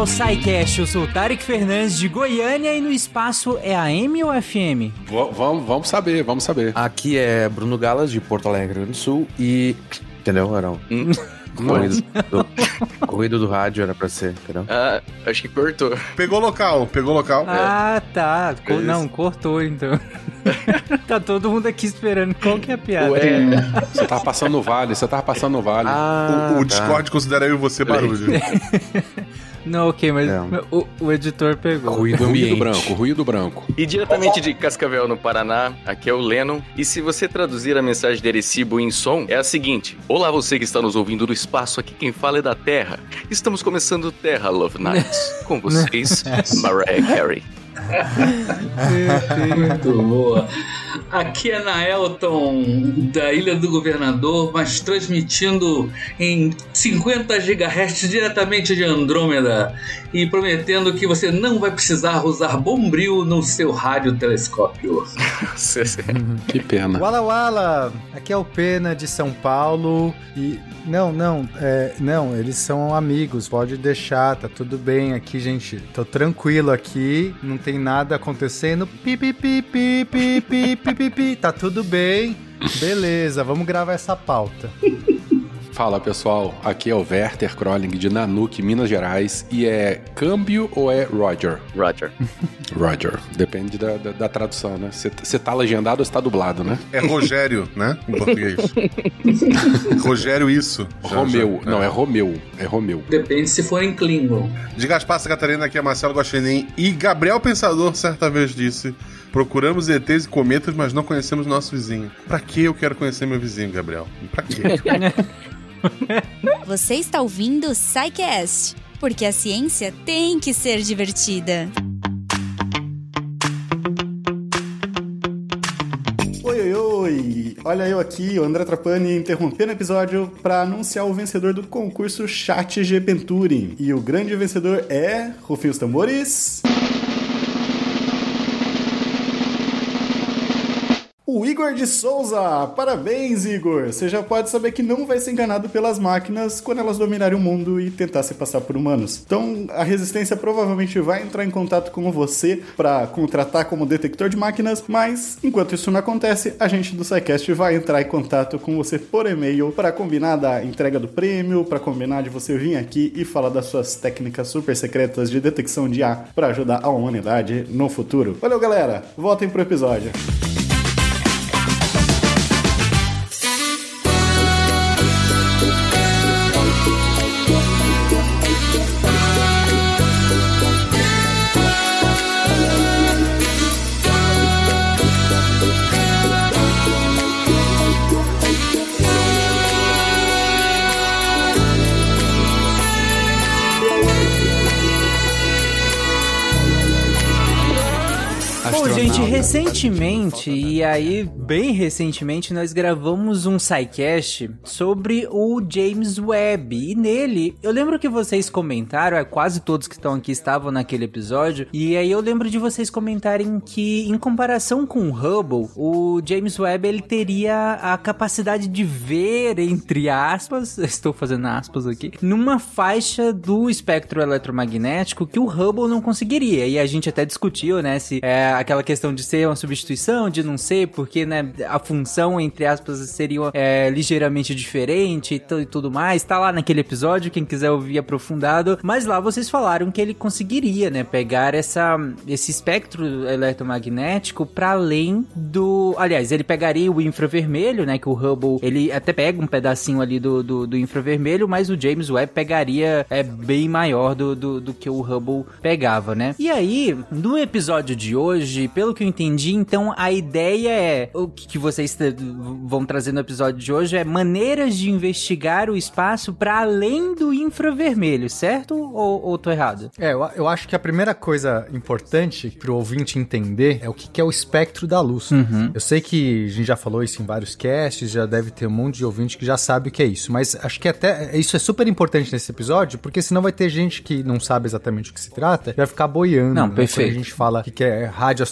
ao SciCast. Eu sou o Tarek Fernandes de Goiânia e no espaço é a M ou FM? V vamos, vamos saber, vamos saber. Aqui é Bruno Galas de Porto Alegre, do Sul e. Entendeu, Arão? Hum. Corrido do, corrido do rádio era pra ser, entendeu? Ah, acho que cortou. Pegou local, pegou local. Ah, é. tá. Co é não, cortou então. tá todo mundo aqui esperando qual que é a piada. Ué, você tava passando no vale, você tava passando no vale. Ah, o, o tá. Discord considera eu e você barulho. Não, ok, mas o, o, editor pegou. Ruído, ruído branco, ruído branco. E diretamente de Cascavel, no Paraná, aqui é o Lennon. E se você traduzir a mensagem de Erecibo em som, é a seguinte: Olá, você que está nos ouvindo do espaço, aqui quem fala é da Terra. Estamos começando Terra Love Nights. Com vocês, Mariah Carey. Muito boa. Aqui é Naelton, da Ilha do Governador, mas transmitindo em 50 GHz diretamente de Andrômeda e prometendo que você não vai precisar usar bombril no seu radiotelescópio. que pena. Wala Wala, aqui é o Pena de São Paulo e não, não, é, não, eles são amigos, pode deixar, tá tudo bem aqui, gente. Tô tranquilo aqui, não tem nada acontecendo. Pi, pi, pi, pi, pi, pi, pi, pi, pi, tá tudo bem. Beleza, vamos gravar essa pauta. Fala pessoal, aqui é o Werther Crolling de Nanuque, Minas Gerais. E é câmbio ou é Roger? Roger. Roger. Depende da, da, da tradução, né? Você tá legendado ou você tá dublado, né? É Rogério, né? Em português. Rogério, isso. Romeu. Já, Não, é. é Romeu. É Romeu. Depende se for em Klingon. De Gaspar Catarina, aqui é Marcelo Guaxinim. E Gabriel Pensador certa vez disse. Procuramos ETs e cometas, mas não conhecemos nosso vizinho. Pra que eu quero conhecer meu vizinho, Gabriel? Pra quê? Você está ouvindo o SciCast, porque a ciência tem que ser divertida. Oi, oi, oi! Olha eu aqui, o André Trapani, interrompendo o episódio para anunciar o vencedor do concurso Chat G E o grande vencedor é. Rufem os tambores. Igor de Souza! Parabéns, Igor! Você já pode saber que não vai ser enganado pelas máquinas quando elas dominarem o mundo e tentar se passar por humanos. Então, a resistência provavelmente vai entrar em contato com você para contratar como detector de máquinas, mas enquanto isso não acontece, a gente do SciCast vai entrar em contato com você por e-mail para combinar da entrega do prêmio, para combinar de você vir aqui e falar das suas técnicas super secretas de detecção de A para ajudar a humanidade no futuro. Valeu, galera! Voltem pro episódio. Gente, recentemente, e aí bem recentemente, nós gravamos um SciCast sobre o James Webb. E nele, eu lembro que vocês comentaram, é, quase todos que estão aqui estavam naquele episódio, e aí eu lembro de vocês comentarem que, em comparação com o Hubble, o James Webb ele teria a capacidade de ver, entre aspas, estou fazendo aspas aqui, numa faixa do espectro eletromagnético que o Hubble não conseguiria. E a gente até discutiu, né, se é aquela questão de ser uma substituição, de não ser, porque, né, a função, entre aspas, seria é, ligeiramente diferente e, e tudo mais. Tá lá naquele episódio, quem quiser ouvir aprofundado. Mas lá vocês falaram que ele conseguiria, né, pegar essa, esse espectro eletromagnético para além do. Aliás, ele pegaria o infravermelho, né, que o Hubble, ele até pega um pedacinho ali do, do, do infravermelho, mas o James Webb pegaria é bem maior do, do, do que o Hubble pegava, né? E aí, no episódio de hoje, pelo que eu entendi, então a ideia é o que vocês vão trazer no episódio de hoje é maneiras de investigar o espaço para além do infravermelho, certo? Ou, ou tô errado? É, eu, eu acho que a primeira coisa importante para o ouvinte entender é o que, que é o espectro da luz. Uhum. Eu sei que a gente já falou isso em vários casts, já deve ter um monte de ouvinte que já sabe o que é isso, mas acho que até isso é super importante nesse episódio, porque senão vai ter gente que não sabe exatamente o que se trata, vai ficar boiando. Não, né? perfeito. Quando a gente fala que é rádio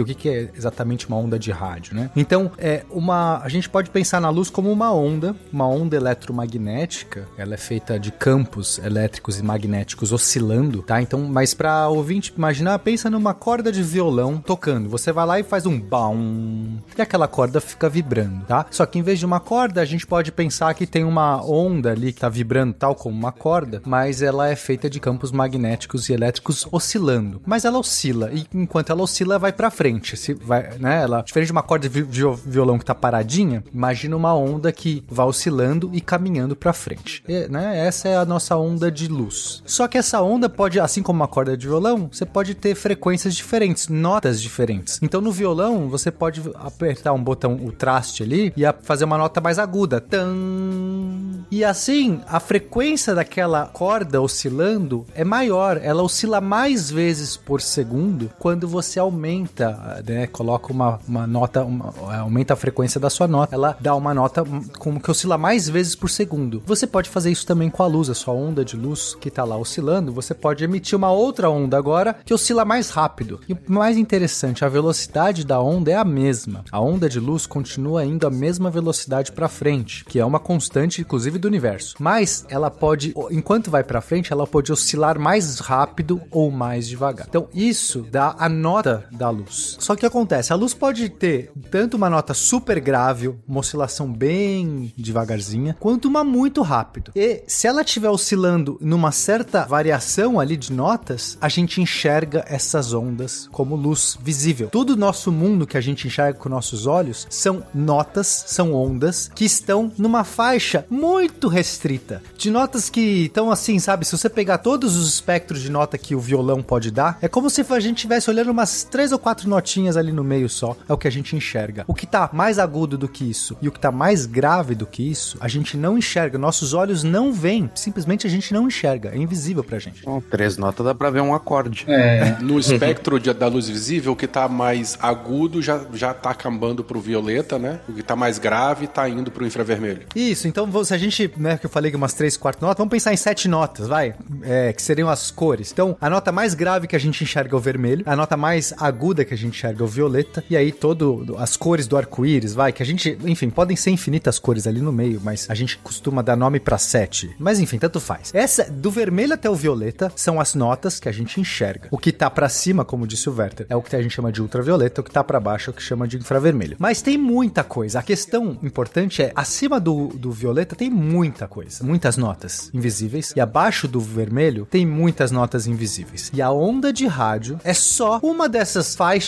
o que, que é exatamente uma onda de rádio, né? Então, é uma, a gente pode pensar na luz como uma onda, uma onda eletromagnética. Ela é feita de campos elétricos e magnéticos oscilando, tá? Então, mas para ouvinte imaginar, pensa numa corda de violão tocando. Você vai lá e faz um baum e aquela corda fica vibrando, tá? Só que em vez de uma corda, a gente pode pensar que tem uma onda ali que tá vibrando tal como uma corda, mas ela é feita de campos magnéticos e elétricos oscilando. Mas ela oscila e enquanto ela oscila, vai para frente. Se vai, né? Ela diferente de uma corda de violão que tá paradinha, imagina uma onda que vai oscilando e caminhando para frente. E, né? Essa é a nossa onda de luz. Só que essa onda pode, assim como uma corda de violão, você pode ter frequências diferentes, notas diferentes. Então no violão você pode apertar um botão, o traste ali, e fazer uma nota mais aguda. Tan. E assim, a frequência daquela corda oscilando é maior, ela oscila mais vezes por segundo quando você aumenta, né, coloca uma, uma nota, uma, aumenta a frequência da sua nota, ela dá uma nota como que oscila mais vezes por segundo. Você pode fazer isso também com a luz, a sua onda de luz que está lá oscilando, você pode emitir uma outra onda agora que oscila mais rápido. E o mais interessante, a velocidade da onda é a mesma. A onda de luz continua indo a mesma velocidade para frente, que é uma constante inclusive do universo. Mas ela pode, enquanto vai para frente, ela pode oscilar mais rápido ou mais devagar. Então isso dá a nota da luz. Só que acontece, a luz pode ter tanto uma nota super grave, uma oscilação bem devagarzinha, quanto uma muito rápido. E se ela estiver oscilando numa certa variação ali de notas, a gente enxerga essas ondas como luz visível. Todo o nosso mundo que a gente enxerga com nossos olhos são notas, são ondas que estão numa faixa muito restrita. De notas que estão assim, sabe? Se você pegar todos os espectros de nota que o violão pode dar, é como se a gente estivesse olhando umas três ou quatro notinhas ali no meio só. É o que a gente enxerga. O que tá mais agudo do que isso e o que tá mais grave do que isso, a gente não enxerga. Nossos olhos não veem. Simplesmente a gente não enxerga. É invisível pra gente. Bom, três notas dá pra ver um acorde. É. No espectro de, da luz visível, o que tá mais agudo já, já tá acabando pro violeta, né? O que tá mais grave tá indo pro infravermelho. Isso, então se a gente, né, que eu falei que umas três, quatro notas, vamos pensar em sete notas, vai? É, que seriam as cores. Então, a nota mais grave que a gente enxerga é o vermelho, a nota mais aguda que a gente enxerga é o violeta, e aí todo as cores do arco-íris, vai, que a gente, enfim, podem ser infinitas cores ali no meio, mas a gente costuma dar nome para sete. Mas enfim, tanto faz. Essa do vermelho até o violeta são as notas que a gente enxerga. O que tá para cima, como disse o Werther, é o que a gente chama de ultravioleta, o que tá para baixo é o que chama de infravermelho. Mas tem muita coisa. A questão importante é acima do, do violeta tem muita coisa, muitas notas invisíveis e abaixo do vermelho tem muitas notas invisíveis. E a onda de rádio é só uma dessas faixas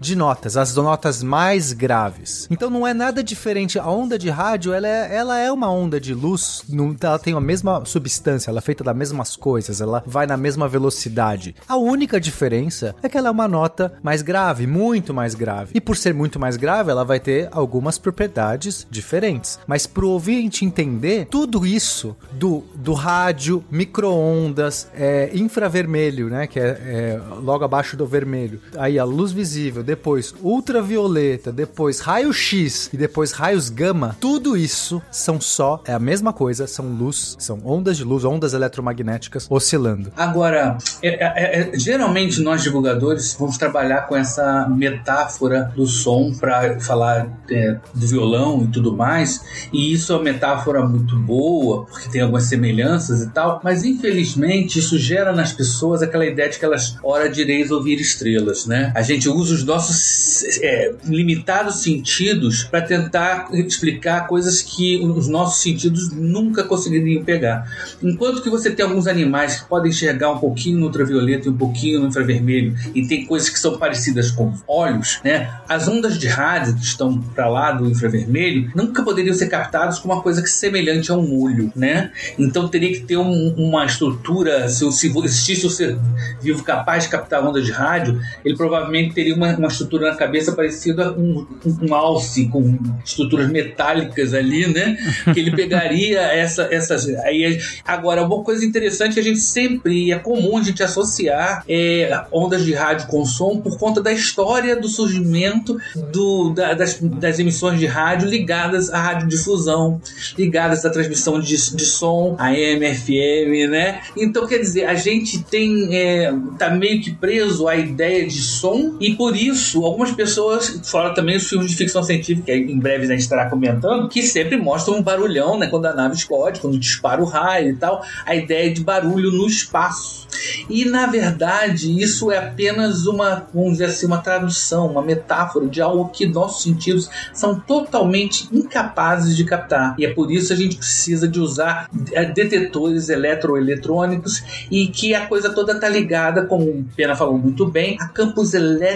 de notas, as notas mais graves. Então não é nada diferente. A onda de rádio, ela é, ela é uma onda de luz, ela tem a mesma substância, ela é feita das mesmas coisas, ela vai na mesma velocidade. A única diferença é que ela é uma nota mais grave, muito mais grave. E por ser muito mais grave, ela vai ter algumas propriedades diferentes. Mas pro ouvinte entender, tudo isso do, do rádio, micro-ondas, é, infravermelho, né? Que é, é, logo abaixo do vermelho. Aí a luz visível, depois ultravioleta, depois raio-x e depois raios gama. Tudo isso são só, é a mesma coisa, são luz, são ondas de luz, ondas eletromagnéticas oscilando. Agora, é, é, é geralmente nós divulgadores vamos trabalhar com essa metáfora do som para falar é, do violão e tudo mais, e isso é uma metáfora muito boa, porque tem algumas semelhanças e tal, mas infelizmente isso gera nas pessoas aquela ideia de que elas, ora direis ouvir estrelas, né? A gente usa os nossos é, limitados sentidos para tentar explicar coisas que os nossos sentidos nunca conseguiriam pegar. Enquanto que você tem alguns animais que podem enxergar um pouquinho no ultravioleta e um pouquinho no infravermelho, e tem coisas que são parecidas com olhos, né? As ondas de rádio que estão para lá do infravermelho nunca poderiam ser captadas com uma coisa que semelhante a um olho, né? Então teria que ter um, uma estrutura, se, se existisse um ser vivo capaz de captar ondas de rádio, ele provavelmente teria uma, uma estrutura na cabeça parecida com um, um, alce, com estruturas metálicas ali, né? Que ele pegaria essa, essas. Aí, agora, uma coisa interessante que a gente sempre, é comum a gente associar é, ondas de rádio com som por conta da história do surgimento do, da, das, das emissões de rádio ligadas à radiodifusão, ligadas a transmissão de, de som, a FM, né? Então, quer dizer, a gente tem. É, tá meio que preso à ideia de som, e por isso, algumas pessoas, fora também os filmes de ficção científica, em breve a gente estará comentando, que sempre mostram um barulhão, né? Quando a nave explode, quando dispara o raio e tal, a ideia de barulho no espaço. E na verdade, isso é apenas uma, vamos dizer assim, uma tradução, uma metáfora de algo que nossos sentidos são totalmente incapazes de captar. E é por isso a gente precisa de usar é, detetores eletroeletrônicos e que a coisa toda está ligada, como o Pena falou muito bem, a campos elétricos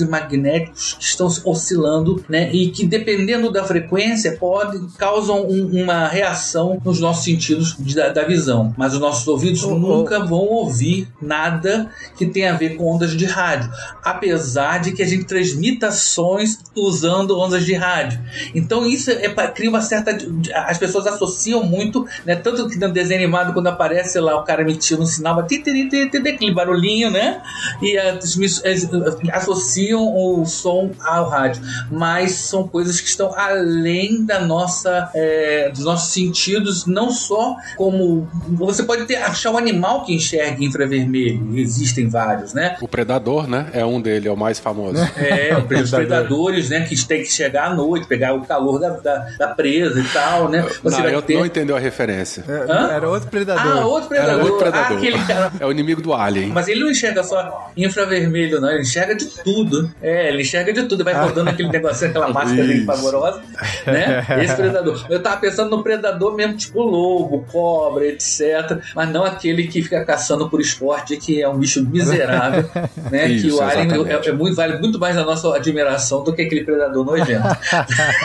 e magnéticos que estão oscilando, né? E que dependendo da frequência pode causam um, uma reação nos nossos sentidos da, da visão. Mas os nossos ouvidos Oh, oh. nunca vão ouvir nada que tenha a ver com ondas de rádio, apesar de que a gente transmita sons usando ondas de rádio. Então isso é, pra- cria uma certa. As pessoas associam muito, né? Tanto que no desenho animado, quando aparece lá o cara emitindo um sinal, aquele barulhinho, né? E as as- associam o som ao rádio. Mas são coisas que estão além da nossa, é, dos nossos sentidos, não só como. Você pode ter, achar um animal que enxerga infravermelho, existem vários, né? O Predador, né? É um dele, é o mais famoso. É, os predadores, né? Que tem que chegar à noite, pegar o calor da, da, da presa e tal, né? Você não, vai eu ter. não entendeu a referência. É, Hã? Era outro predador. Ah, outro Era predador. outro predador. Ah, aquele cara. É o inimigo do Alien. Mas ele não enxerga só infravermelho, não. Ele enxerga de tudo. É, ele enxerga de tudo. Vai rodando aquele negocinho, aquela máscara dele pavorosa, né? Esse predador. Eu tava pensando no predador mesmo, tipo lobo, cobra, etc. Mas não aquele que fica caçando por esporte, que é um bicho miserável, né? que Isso, o Alien é, é muito, vale muito mais a nossa admiração do que aquele predador nojento.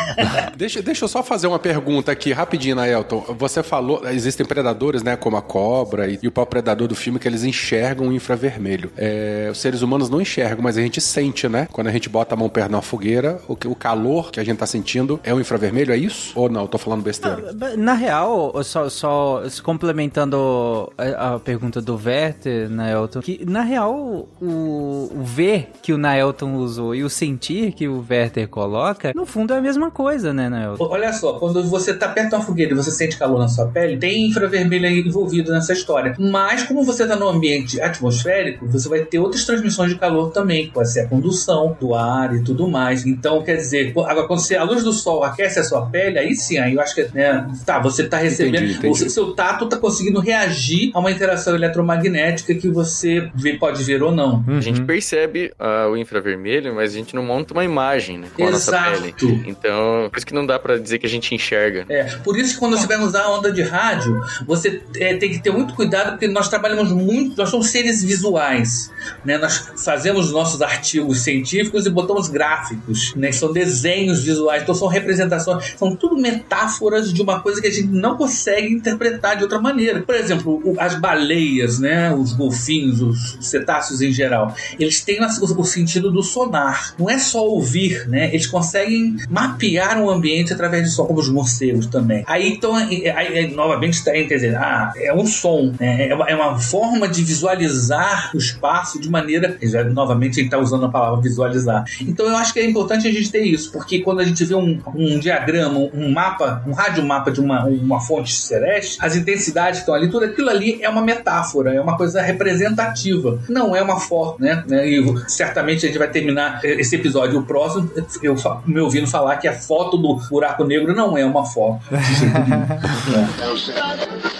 Deixa, deixa eu só fazer uma pergunta aqui rapidinho, Aelton. Você falou, existem predadores, né, como a cobra e, e o próprio predador do filme, que eles enxergam o infravermelho. É, os seres humanos não enxergam, mas a gente sente, né? Quando a gente bota a mão perto de uma fogueira, o, que- o calor que a gente tá sentindo é o infravermelho, é isso? Ou não? Eu tô falando besteira. Na real, só, só se complementando a, a pergunta do Werther, Naelton, que na real o, o ver que o Naelton usou e o sentir que o Werther coloca, no fundo é a mesma coisa, né, Naelton? Olha só, quando você tá perto de uma fogueira e você sente calor na sua pele, tem infravermelho aí envolvido nessa história. Mas como você tá num ambiente atmosférico, você vai ter outras transmissões de calor também, que pode ser a condução do ar e tudo mais. Então, quer dizer, agora quando você, a luz do sol aquece a sua pele, aí sim, aí eu acho que, né, tá, você tá recebendo, Entendi, entendi. o seu tato tá conseguindo reagir a uma interação eletromagnética que você vê- pode ver ou não. A gente percebe ah, o infravermelho, mas a gente não monta uma imagem né, com a nossa Exato. pele. Então, por isso que não dá pra dizer que a gente enxerga. É, por isso que quando você vai usar a onda de rádio, você é, tem que ter muito cuidado, porque nós trabalhamos muito, nós somos seres visuais, né? Nós fazemos nossos artigos científicos e botamos gráficos, né? São desenhos visuais, então são representações, são tudo metáforas de uma coisa que a gente não consegue interpretar de outra maneira. Por exemplo, as baleias, né? Os golfinhos, os cetáceos em geral, eles têm o, sentido do sonar. Não é só ouvir, né? Eles conseguem mapear o ambiente através de som, como os morcegos também. Aí, então, aí, aí, novamente, tem, quer dizer, ah, é um som, né? é, uma, é uma forma de visualizar o espaço de maneira. Novamente, está usando a palavra visualizar. Então, eu acho que é importante a gente ter isso, porque quando a gente vê um, um diagrama, um mapa, um radiomapa de uma, uma fonte celeste, as intensidades que estão ali, tudo aquilo ali é uma metáfora, é uma coisa representativa. Não é uma foto, né? né? E certamente a gente vai terminar esse episódio. O próximo, eu me ouvindo falar que a foto do buraco negro não é uma foto. de jeito nenhum.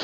É.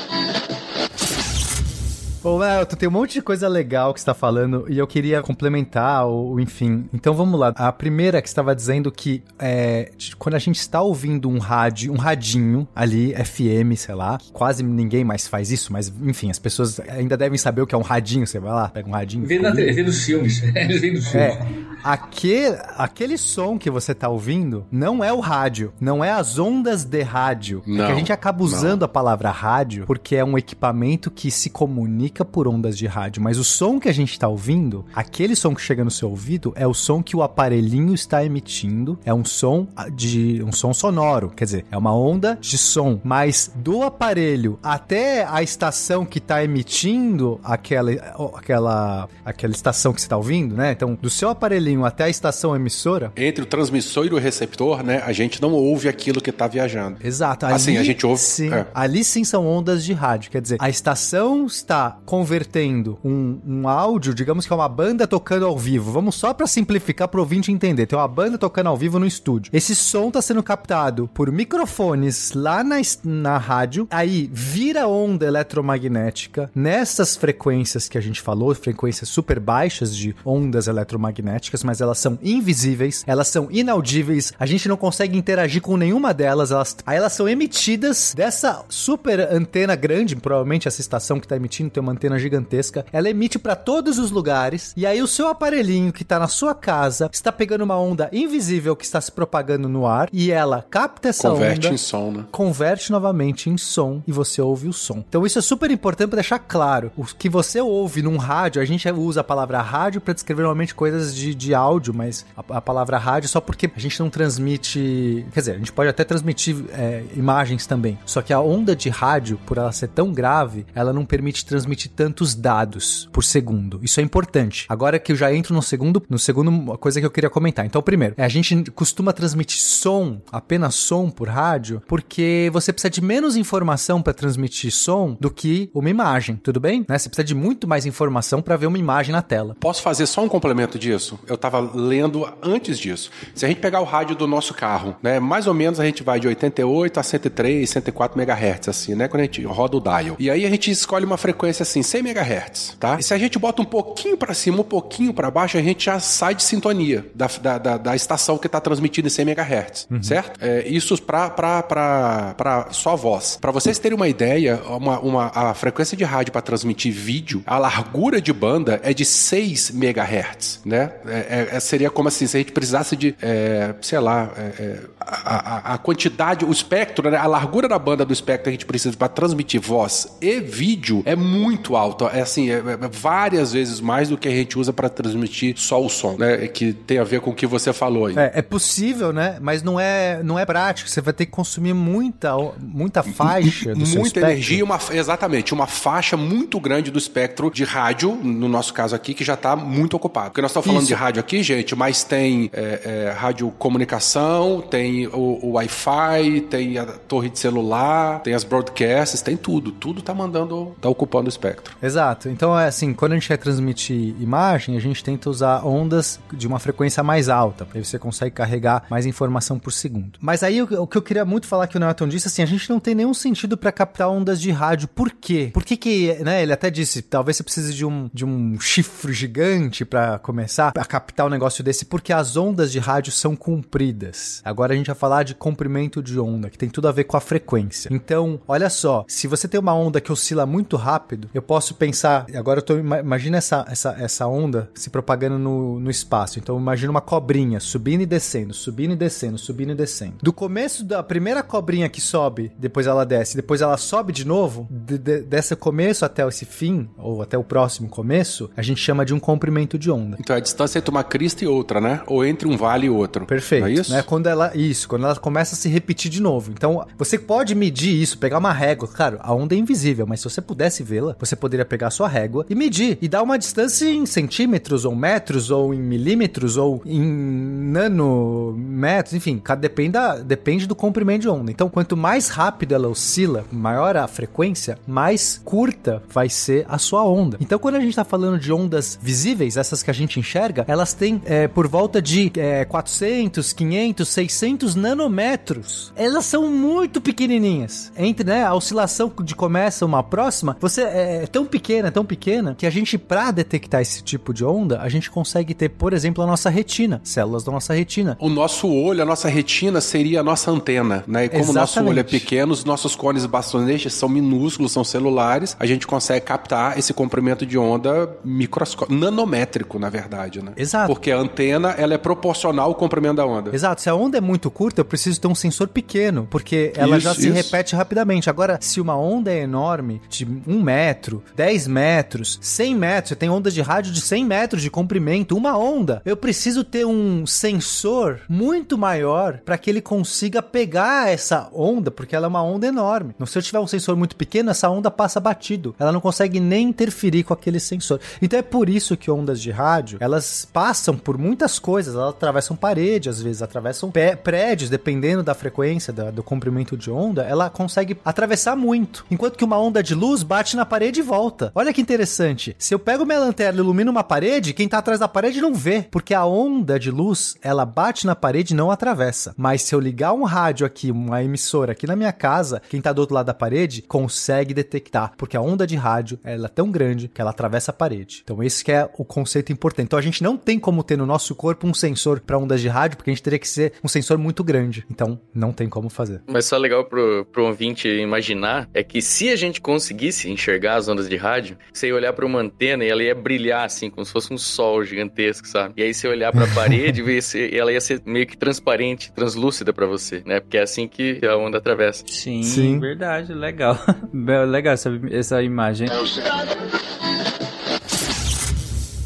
Ô, Elton, tem um monte de coisa legal que você tá falando e eu queria complementar, ou enfim. Então vamos lá. A primeira que estava dizendo que é, quando a gente está ouvindo um rádio, um radinho ali, FM, sei lá, quase ninguém mais faz isso, mas enfim, as pessoas ainda devem saber o que é um radinho. Você vai lá, pega um radinho. Vê na. TV dos filmes. Eles vêm dos filmes. É, aquele, aquele som que você tá ouvindo não é o rádio, não é as ondas de rádio. Não, porque a gente acaba usando a palavra rádio porque é um equipamento que se comunica classifica por ondas de rádio, mas o som que a gente está ouvindo, aquele som que chega no seu ouvido, é o som que o aparelhinho está emitindo, é um som de um som sonoro, quer dizer, é uma onda de som, mas do aparelho até a estação que está emitindo aquela, aquela, aquela estação que você está ouvindo, né? Então, do seu aparelhinho até a estação emissora. Entre o transmissor e o receptor, né? A gente não ouve aquilo que está viajando. Exato. Ali, assim, a gente ouve. Sim, é. Ali sim são ondas de rádio. Quer dizer, a estação está convertendo um, um áudio, digamos que é uma banda tocando ao vivo. Vamos só para simplificar para o ouvinte entender. Tem uma banda tocando ao vivo no estúdio. Esse som está sendo captado por microfones lá na, na rádio. Aí vira onda eletromagnética nessas frequências que a gente falou, frequências super baixas de ondas eletromagnéticas, mas elas são invisíveis, elas são inaudíveis, a gente não consegue interagir com nenhuma delas, elas, aí elas são emitidas dessa super antena grande, provavelmente essa estação que está emitindo tem uma antena gigantesca, ela emite para todos os lugares, e aí o seu aparelhinho que está na sua casa está pegando uma onda invisível que está se propagando no ar, e ela capta essa converte onda, em som, né? converte novamente em som, e você ouve o som. Então isso é super importante para deixar claro, o que você ouve num rádio, a gente usa a palavra rádio para descrever normalmente coisas de, de áudio, mas a, a, palavra rádio só porque a gente não transmite. Quer dizer, a gente pode até transmitir é, imagens também. Só que a onda de rádio, por ela ser tão grave, ela não permite transmitir tantos dados por segundo. Isso é importante. Agora que eu já entro no segundo, no segundo coisa que eu queria comentar. Então, primeiro, a gente costuma transmitir som, apenas som por rádio, porque você precisa de menos informação para transmitir som do que uma imagem, tudo bem? Né? Você precisa de muito mais informação para ver uma imagem na tela. Posso fazer só um complemento disso? Eu estava lendo antes disso. Se a gente pegar o rádio do nosso carro, né, mais ou menos a gente vai de 88 a 103, 104 MHz, assim, né, quando a gente roda o dial. E aí a gente escolhe uma frequência assim, 100 MHz, tá? E se a gente bota um pouquinho para cima, um pouquinho para baixo, a gente já sai de sintonia da, da, da, da estação que está transmitida em 100 MHz, uhum. certo? É, isso para só voz. Para vocês terem uma ideia, uma, uma, a frequência de rádio para transmitir vídeo, a largura de banda é de 6 MHz, né? É, é, seria como assim, se a gente precisasse de, é, sei lá, é, é, a, a, quantidade, o espectro, né? a largura da banda do espectro que a gente precisa para transmitir voz e vídeo é muito alto. É assim, é, várias vezes mais do que a gente usa para transmitir só o som, né? Que tem a ver com o que você falou aí. É, possível, né? Mas não é, não é prático. Você vai ter que consumir muita, muita faixa do Muita energia, uma, exatamente, uma faixa muito grande do espectro de rádio, no nosso caso aqui, que já está muito ocupado. Porque nós estamos falando Isso. de rádio aqui, gente, mas tem é, é, rádio comunicação, tem o, o Wi-Fi, tem a torre de celular, tem as broadcasts, tem tudo. Tudo tá mandando, tá ocupando o espectro. Exato. Então é assim, quando a gente quer transmitir imagem, a gente tenta usar ondas de uma frequência mais alta, para você consegue carregar mais informação por segundo. Mas aí o, o que eu queria muito falar que o Nelton disse, assim, a gente não tem nenhum sentido para captar ondas de rádio. Por quê? Por que que, né, ele até disse, talvez você precise de um, de um chifre gigante para começar a captar um negócio desse, porque as ondas de rádio são compridas. Agora a gente vai falar de comprimento de onda, que tem tudo a ver com a frequência. Então, olha só, se você tem uma onda que oscila muito rápido, eu posso pensar, agora eu tô, imagina essa, essa, essa onda se propagando no, no espaço. Então, imagina uma cobrinha subindo e descendo, subindo e descendo, subindo e descendo. Do começo da primeira cobrinha que sobe, depois ela desce, depois ela sobe de novo, de, de, desse começo até esse fim, ou até o próximo começo, a gente chama de um comprimento de onda. Então, a distância entre uma crista e outra, né? Ou entre um vale e outro. Perfeito. é isso? Né? Quando ela, isso, quando ela começa a se repetir de novo. Então, você pode medir isso, pegar uma régua. Claro, a onda é invisível, mas se você pudesse vê-la, você poderia pegar a sua régua e medir. E dar uma distância em centímetros, ou metros, ou em milímetros, ou em nanometros, enfim, depende, depende do comprimento de onda. Então, quanto mais rápido ela oscila, maior a frequência, mais curta vai ser a sua onda. Então, quando a gente está falando de ondas visíveis, essas que a gente enxerga, elas têm é, por volta de é, 400, 500, 600 nanômetros. Elas são muito pequenininhas. Entre né, a oscilação de começa uma próxima, você é, é tão pequena, tão pequena, que a gente, para detectar esse tipo de onda, a gente consegue ter, por exemplo, a nossa retina, células da nossa retina. O nosso olho, a nossa retina seria a nossa antena, né? E como o nosso olho é pequeno, os nossos cones bastonejos são minúsculos, são celulares, a gente consegue captar esse comprimento de onda microscópico, nanométrico, na verdade, né? Exato. Porque a antena, ela é proporcional ao comprimento da onda. Exato. Se a onda é muito curta, eu preciso ter um sensor pequeno, porque ela isso, já se isso. repete rapidamente. Agora, se uma onda é enorme, de um metro, metro, 10 metros, 100 metros. Você tem ondas de rádio de 100 metros de comprimento, uma onda. Eu preciso ter um sensor muito maior para que ele consiga pegar essa onda, porque ela é uma onda enorme. Se eu tiver um sensor muito pequeno, essa onda passa batido. Ela não consegue nem interferir com aquele sensor. Então é por isso que ondas de rádio, elas passam por muitas coisas. Elas atravessam parede, às vezes atravessam prédios, dependendo da frequência, do comprimento de onda, ela consegue atravessar muito. Enquanto que uma onda de luz bate na parede e volta. Olha que interessante. Se eu pego minha lanterna e ilumino uma parede, quem tá atrás da parede não vê, porque a onda de luz, ela bate na parede e não atravessa. Mas se eu ligar um rádio aqui, uma emissora aqui na minha casa, quem tá do outro lado da parede consegue detectar, porque a onda de rádio, ela é tão grande que ela atravessa a parede. Então esse que é o conceito importante. Então a gente não tem como ter no nosso corpo um sensor para ondas de rádio, porque a gente teria que ser um sensor muito grande. Então não tem como fazer. Mas só legal pro, pro ouvinte imaginar é que se a gente conseguisse enxergar as ondas de rádio, você ia olhar para uma antena e ela ia brilhar assim, como se fosse um sol gigantesco, sabe? E aí você olhar para a parede e ela ia ser meio que transparente, translúcida para você, né? Porque é assim que a onda atravessa. Sim, Sim. verdade, legal. legal essa, essa imagem.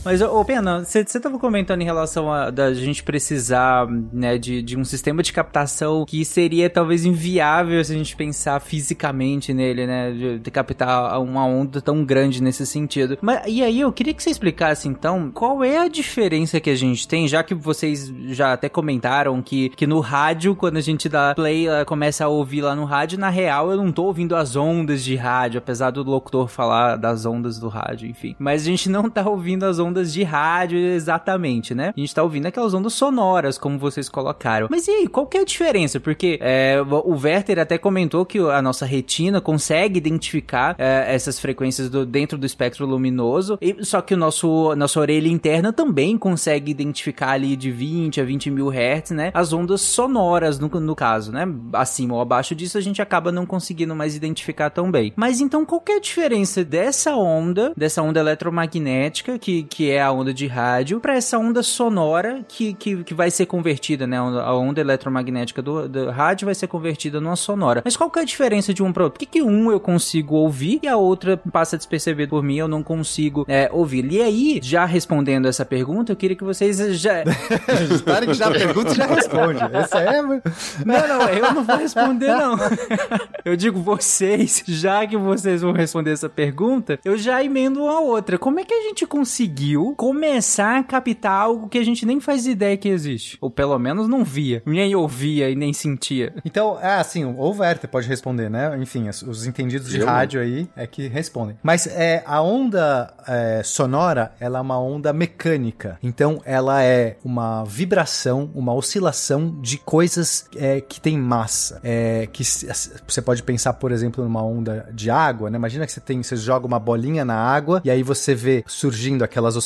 Mas, ô Pena, você estava comentando em relação a da gente precisar, né, de, de um sistema de captação que seria talvez inviável se a gente pensar fisicamente nele, né, de, de captar uma onda tão grande nesse sentido. Mas, e aí, eu queria que você explicasse, então, qual é a diferença que a gente tem, já que vocês já até comentaram que, que no rádio, quando a gente dá play, começa a ouvir lá no rádio, na real, eu não tô ouvindo as ondas de rádio, apesar do locutor falar das ondas do rádio, enfim. Mas a gente não tá ouvindo as ondas ondas de rádio exatamente, né? A gente tá ouvindo aquelas ondas sonoras, como vocês colocaram. Mas e aí, qual que é a diferença? Porque é, o Werther até comentou que a nossa retina consegue identificar é, essas frequências do, dentro do espectro luminoso, e, só que o nosso, nossa orelha interna também consegue identificar ali de 20 a 20 mil hertz, né? As ondas sonoras, no, no caso, né? Acima ou abaixo disso, a gente acaba não conseguindo mais identificar tão bem. Mas então, qual que é a diferença dessa onda, dessa onda eletromagnética, que, que que é a onda de rádio, para essa onda sonora que, que, que vai ser convertida, né? A onda eletromagnética do, do rádio vai ser convertida numa sonora. Mas qual que é a diferença de um para outro? Por que, que um eu consigo ouvir e a outra passa despercebido por mim, eu não consigo é, ouvir? E aí, já respondendo essa pergunta, eu queria que vocês já. Parem que já pergunta e já responde. Essa é. Não, não, eu não vou responder, não. eu digo vocês, já que vocês vão responder essa pergunta, eu já emendo uma outra. Como é que a gente conseguiu? Conseguiu começar a captar algo que a gente nem faz ideia que existe. Ou pelo menos não via, nem ouvia e nem sentia. Então, é assim, o Werther pode responder, né? Enfim, os entendidos de Eu rádio aí é que respondem. Mas é, a onda é, sonora, ela é uma onda mecânica. Então, ela é uma vibração, uma oscilação de coisas é, que tem massa. É, que você pode pensar, por exemplo, numa onda de água, né? Imagina que você tem, você joga uma bolinha na água e aí você vê surgindo aquelas oscilações.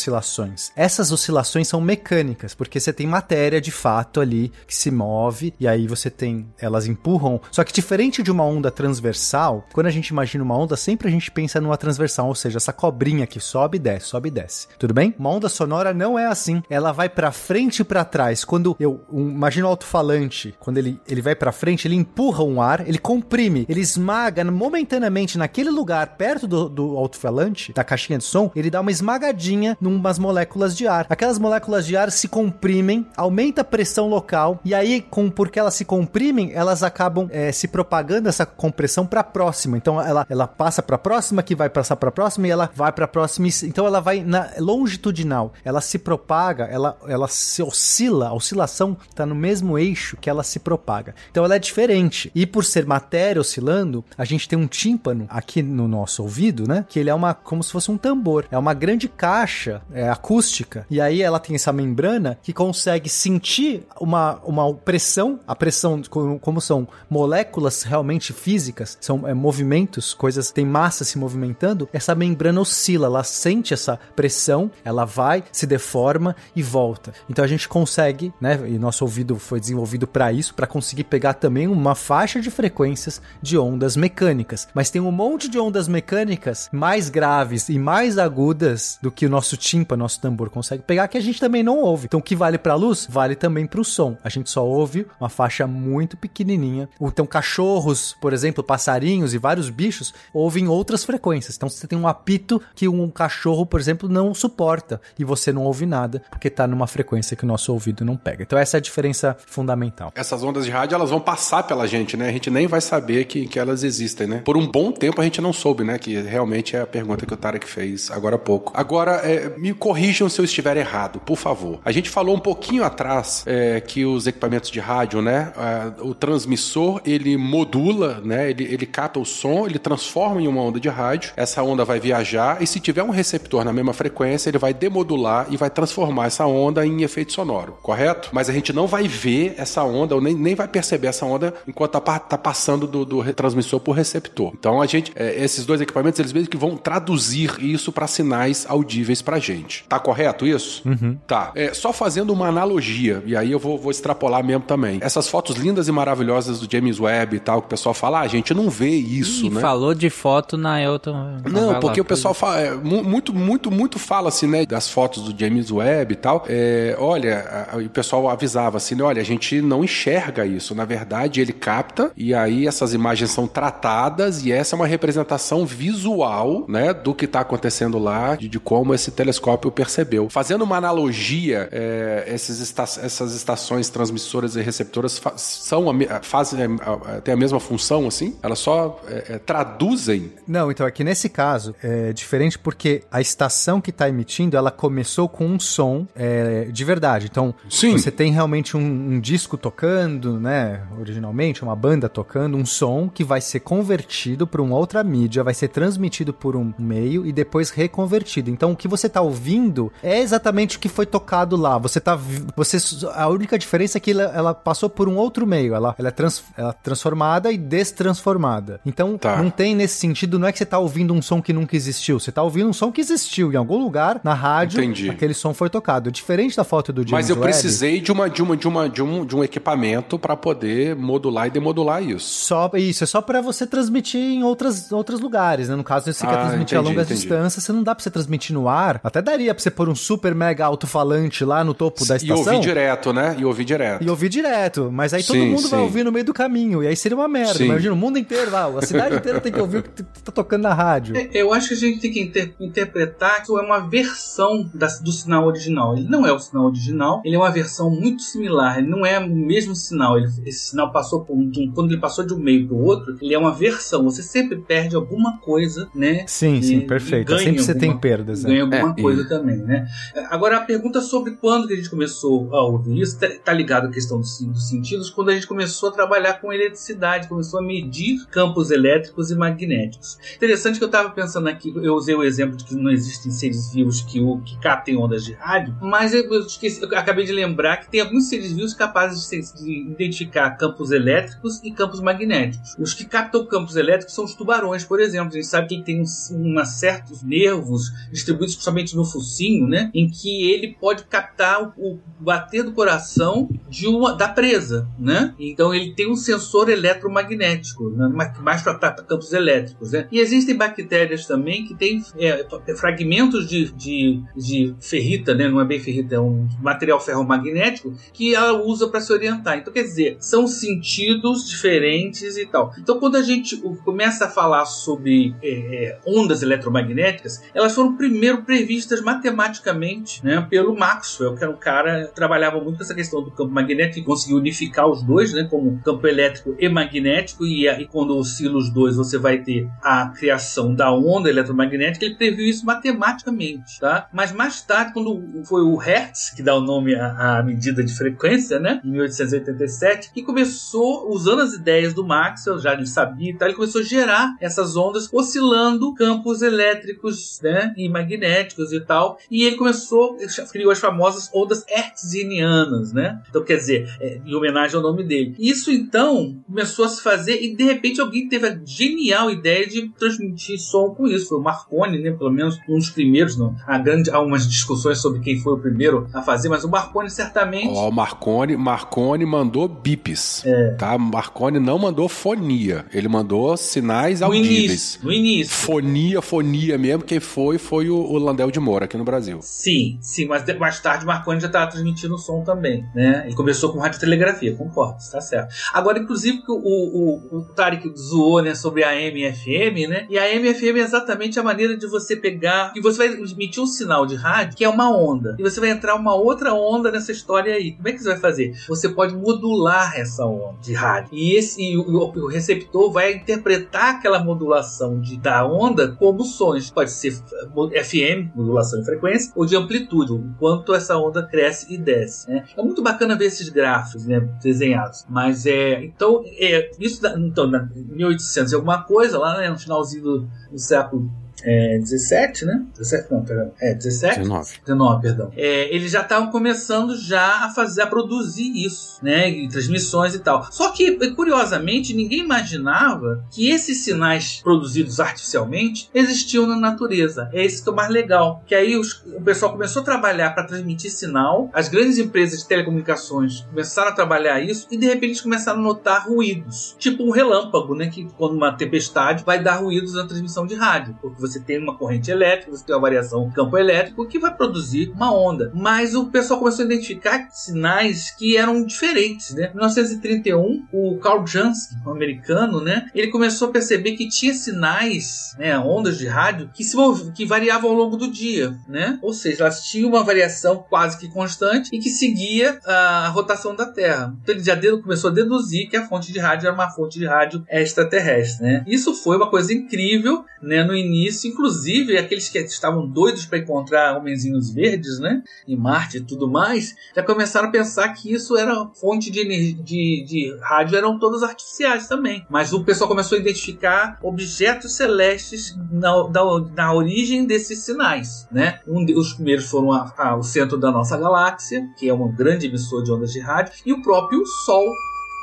Essas oscilações são mecânicas, porque você tem matéria de fato ali que se move e aí você tem, elas empurram. Só que diferente de uma onda transversal, quando a gente imagina uma onda, sempre a gente pensa numa transversal, ou seja, essa cobrinha que sobe e desce, sobe e desce. Tudo bem? Uma onda sonora não é assim. Ela vai para frente e para trás. Quando eu um, imagino o alto-falante, quando ele, ele vai para frente, ele empurra um ar, ele comprime, ele esmaga momentaneamente naquele lugar perto do, do alto-falante, da caixinha de som, ele dá uma esmagadinha numas moléculas de ar. Aquelas moléculas de ar se comprimem, aumenta a pressão local e aí, com porque elas se comprimem, elas acabam é, se propagando essa compressão para próxima. Então ela, ela passa para próxima, que vai passar para próxima e ela vai para próxima. Então ela vai na longitudinal. Ela se propaga, ela, ela se oscila. A oscilação está no mesmo eixo que ela se propaga. Então ela é diferente. E por ser matéria oscilando, a gente tem um tímpano aqui no nosso ouvido, né? Que ele é uma como se fosse um tambor. É uma grande caixa é, acústica, e aí ela tem essa membrana que consegue sentir uma, uma pressão, a pressão, como são moléculas realmente físicas, são é, movimentos, coisas, tem massa se movimentando, essa membrana oscila, ela sente essa pressão, ela vai, se deforma e volta. Então a gente consegue, né, e nosso ouvido foi desenvolvido para isso, para conseguir pegar também uma faixa de frequências de ondas mecânicas. Mas tem um monte de ondas mecânicas mais graves e mais agudas do que o nosso tímpano, nosso tambor consegue pegar, que a gente também não ouve. Então, o que vale pra luz, vale também pro som. A gente só ouve uma faixa muito pequenininha. Então, cachorros, por exemplo, passarinhos e vários bichos ouvem outras frequências. Então, você tem um apito que um cachorro, por exemplo, não suporta e você não ouve nada porque tá numa frequência que o nosso ouvido não pega. Então, essa é a diferença fundamental. Essas ondas de rádio, elas vão passar pela gente, né? A gente nem vai saber que, que elas existem, né? Por um bom tempo a gente não soube, né? Que realmente é a pergunta que o Tarek fez agora há pouco. Agora, é, me corrijam se eu estiver errado, por favor. A gente falou um pouquinho atrás é, que os equipamentos de rádio, né? é, o transmissor, ele modula, né? Ele, ele capta o som, ele transforma em uma onda de rádio. Essa onda vai viajar e se tiver um receptor na mesma frequência, ele vai demodular e vai transformar essa onda em efeito sonoro, correto? Mas a gente não vai ver essa onda, ou nem, nem vai perceber essa onda enquanto tá, tá passando do, do transmissor por receptor. Então a gente, é, esses dois equipamentos, eles mesmo que vão traduzir isso para sinais audíveis pra gente. Tá correto isso? Tá. É, só fazendo uma analogia, e aí eu vou, vou extrapolar mesmo também. Essas fotos lindas e maravilhosas do James Webb e tal, que o pessoal fala, ah, a gente não vê isso, Ih, né? falou de foto na Elton. Não, Vai porque lá, o pessoal fala, é, mu- muito, muito, muito fala assim, né, das fotos do James Webb e tal. É, olha, a- a- o pessoal avisava assim, né, olha, a gente não enxerga isso. Na verdade, ele capta e aí essas imagens são tratadas e essa é uma representação visual, né, do que está acontecendo lá, de, de como esse telescópio percebeu. Fazendo uma analogia, é, esses esta- essas estações transmissoras e receptoras fa- são a, fazem a- a- têm a mesma função, assim? Elas só é, é, traduzem Não, então aqui nesse caso é diferente porque a estação que está emitindo ela começou com um som é, de verdade. Então Sim. você tem realmente um, um disco tocando, né? Originalmente uma banda tocando um som que vai ser convertido para uma outra mídia, vai ser transmitido por um meio e depois reconvertido. Então o que você está ouvindo é exatamente o que foi tocado lá. Você tá você a única diferença é que ela, ela passou por um outro meio. Ela, ela é trans- ela é transformada e destransformada. Então Tá. não tem nesse sentido, não é que você tá ouvindo um som que nunca existiu, você tá ouvindo um som que existiu em algum lugar na rádio, Entendi. aquele som foi tocado. Diferente da foto do James Mas eu Webb, precisei de uma de uma de uma de um, de um equipamento para poder modular e demodular isso. Só, isso, é só pra você transmitir em outras, outros lugares, né? No caso, se você quer Ah, transmitir a entendi, longas entendi. distâncias, você não dá pra você transmitir no ar. Até daria pra você pôr um super mega alto-falante lá no topo da E estação. ouvir direto, né? E ouvir direto. E ouvir direto, mas aí todo Sim, mundo vai sim. ouvir no meio do caminho, e aí seria uma merda. Sim. Imagina o mundo inteiro lá, a cidade inteira tem que ouvir o que tá tocando na rádio. É, Eu acho que a gente tem que inter- interpretar que é uma versão da- do sinal original. Ele não é o sinal original, ele é uma versão muito similar. Ele não é o mesmo sinal. Ele- esse sinal passou por um, de um- quando ele passou de um meio para o outro, ele é uma versão. Você sempre perde alguma coisa, né? Sim, E- sim, e perfeito. Sempre você tem perdas. né? ganha alguma É, coisa também, né? Agora a pergunta sobre quando que a gente começou a ouvir isso tá, tá ligado à questão dos, dos sentidos, quando a gente começou a trabalhar com eletricidade, começou a medir campos elétricos e magnéticos. Interessante que eu estava pensando aqui, eu usei o exemplo de que não existem seres vivos que, que captem ondas de rádio, mas eu, esqueci, eu acabei de lembrar que tem alguns seres vivos capazes de, de identificar campos elétricos e campos magnéticos. Os que captam campos elétricos são os tubarões, por exemplo. A gente sabe que tem uns, uma certos nervos distribuídos principalmente no focinho, né, em que ele pode captar o, bater do coração de uma da presa, né? Então ele tem um sensor eletromagnético, né, ma- mais para campos elétricos, né? E existem bactérias também que têm é, fragmentos de, de, de ferrita, né? Não é bem ferrita, é um material ferromagnético que ela usa para se orientar. Então, quer dizer, são sentidos diferentes e tal. Então, quando a gente começa a falar sobre é, é, ondas eletromagnéticas, elas foram primeiro previstas matematicamente né, pelo Maxwell, que era um cara que trabalhava muito com essa questão do campo magnético e conseguiu unificar os dois, né, como campo elétrico e magnético, e, aí quando oscila os dois, você vai ter a criação da onda eletromagnética, ele previu isso matematicamente, tá? Mas mais tarde, quando foi o Hertz, que dá o nome à, à medida de frequência, né, em 1887, que começou, usando as ideias do Maxwell, já ele sabia e tal, ele começou a gerar essas ondas oscilando campos elétricos, né, e magnéticos e tal, e ele começou, criou as famosas ondas hertzianas, né? Então, quer dizer, é, em homenagem ao nome dele. Isso, então, começou a se fazer e, de repente, alguém teve a genial ideia de transmitir som com isso. Foi o Marconi, né? Pelo menos um dos primeiros, não. Há, grande, há umas discussões sobre quem foi o primeiro a fazer, mas o Marconi certamente... Ó, o Marconi, Marconi mandou bips, É. tá? Marconi não mandou fonia, ele mandou sinais no audíveis. início, no início. Fonia, fonia mesmo, quem foi foi o, o Landau Abel de Moura aqui no Brasil. Sim, sim, mas mais tarde Marconi já estava transmitindo o som também, né? Ele começou com radiotelegrafia, concordo, está certo. Agora, inclusive, o, o, o Tarek zoou, né, sobre a AM e FM, né? E a AM e FM é exatamente a maneira de você pegar e você vai emitir um sinal de rádio que é uma onda. E você vai entrar uma outra onda nessa história aí. Como é que você vai fazer? Você pode modular essa onda de rádio. E esse e o, o receptor vai interpretar aquela modulação de, da onda como sons. Pode ser FM, modulação de frequência, ou de amplitude, o quanto essa onda cresce e desce. né? É muito bacana ver esses gráficos né, desenhados. Mas é. Então, é, isso da, então, na 1800 e alguma coisa, lá né, no finalzinho do, do século. É, 17, né? 17, não, perdão. É, 17? 19. 19, perdão. É, eles já estavam começando já a fazer, a produzir isso, né? Em transmissões e tal. Só que, curiosamente, ninguém imaginava que esses sinais produzidos artificialmente existiam na natureza. É isso que é o mais legal. Que aí os- o pessoal começou a trabalhar para transmitir sinal, as grandes empresas de telecomunicações começaram a trabalhar isso e de repente eles começaram a notar ruídos. Tipo um relâmpago, né? Que quando uma tempestade vai dar ruídos na transmissão de rádio. Porque você tem uma corrente elétrica, você tem uma variação do campo elétrico que vai produzir uma onda. Mas o pessoal começou a identificar sinais que eram diferentes, né? Em 1931, o Carl Jansky, um americano, né? Ele começou a perceber que tinha sinais, né? Ondas de rádio que se que variavam ao longo do dia, né? Ou seja, elas tinham uma variação quase que constante e que seguia a rotação da Terra. Então ele já começou a deduzir que a fonte de rádio era uma fonte de rádio extraterrestre, né? Isso foi uma coisa incrível, né? No início, inclusive aqueles que estavam doidos para encontrar homenzinhos verdes, né? Em Marte e tudo mais, já começaram a pensar que isso era fonte de, ener- de, de rádio, eram todos artificiais também. Mas o pessoal começou a identificar objetos celestes na, da- na origem desses sinais, né? Um de- os primeiros foram a- a- o centro da nossa galáxia, que é um grande emissor de ondas de rádio, e o próprio Sol,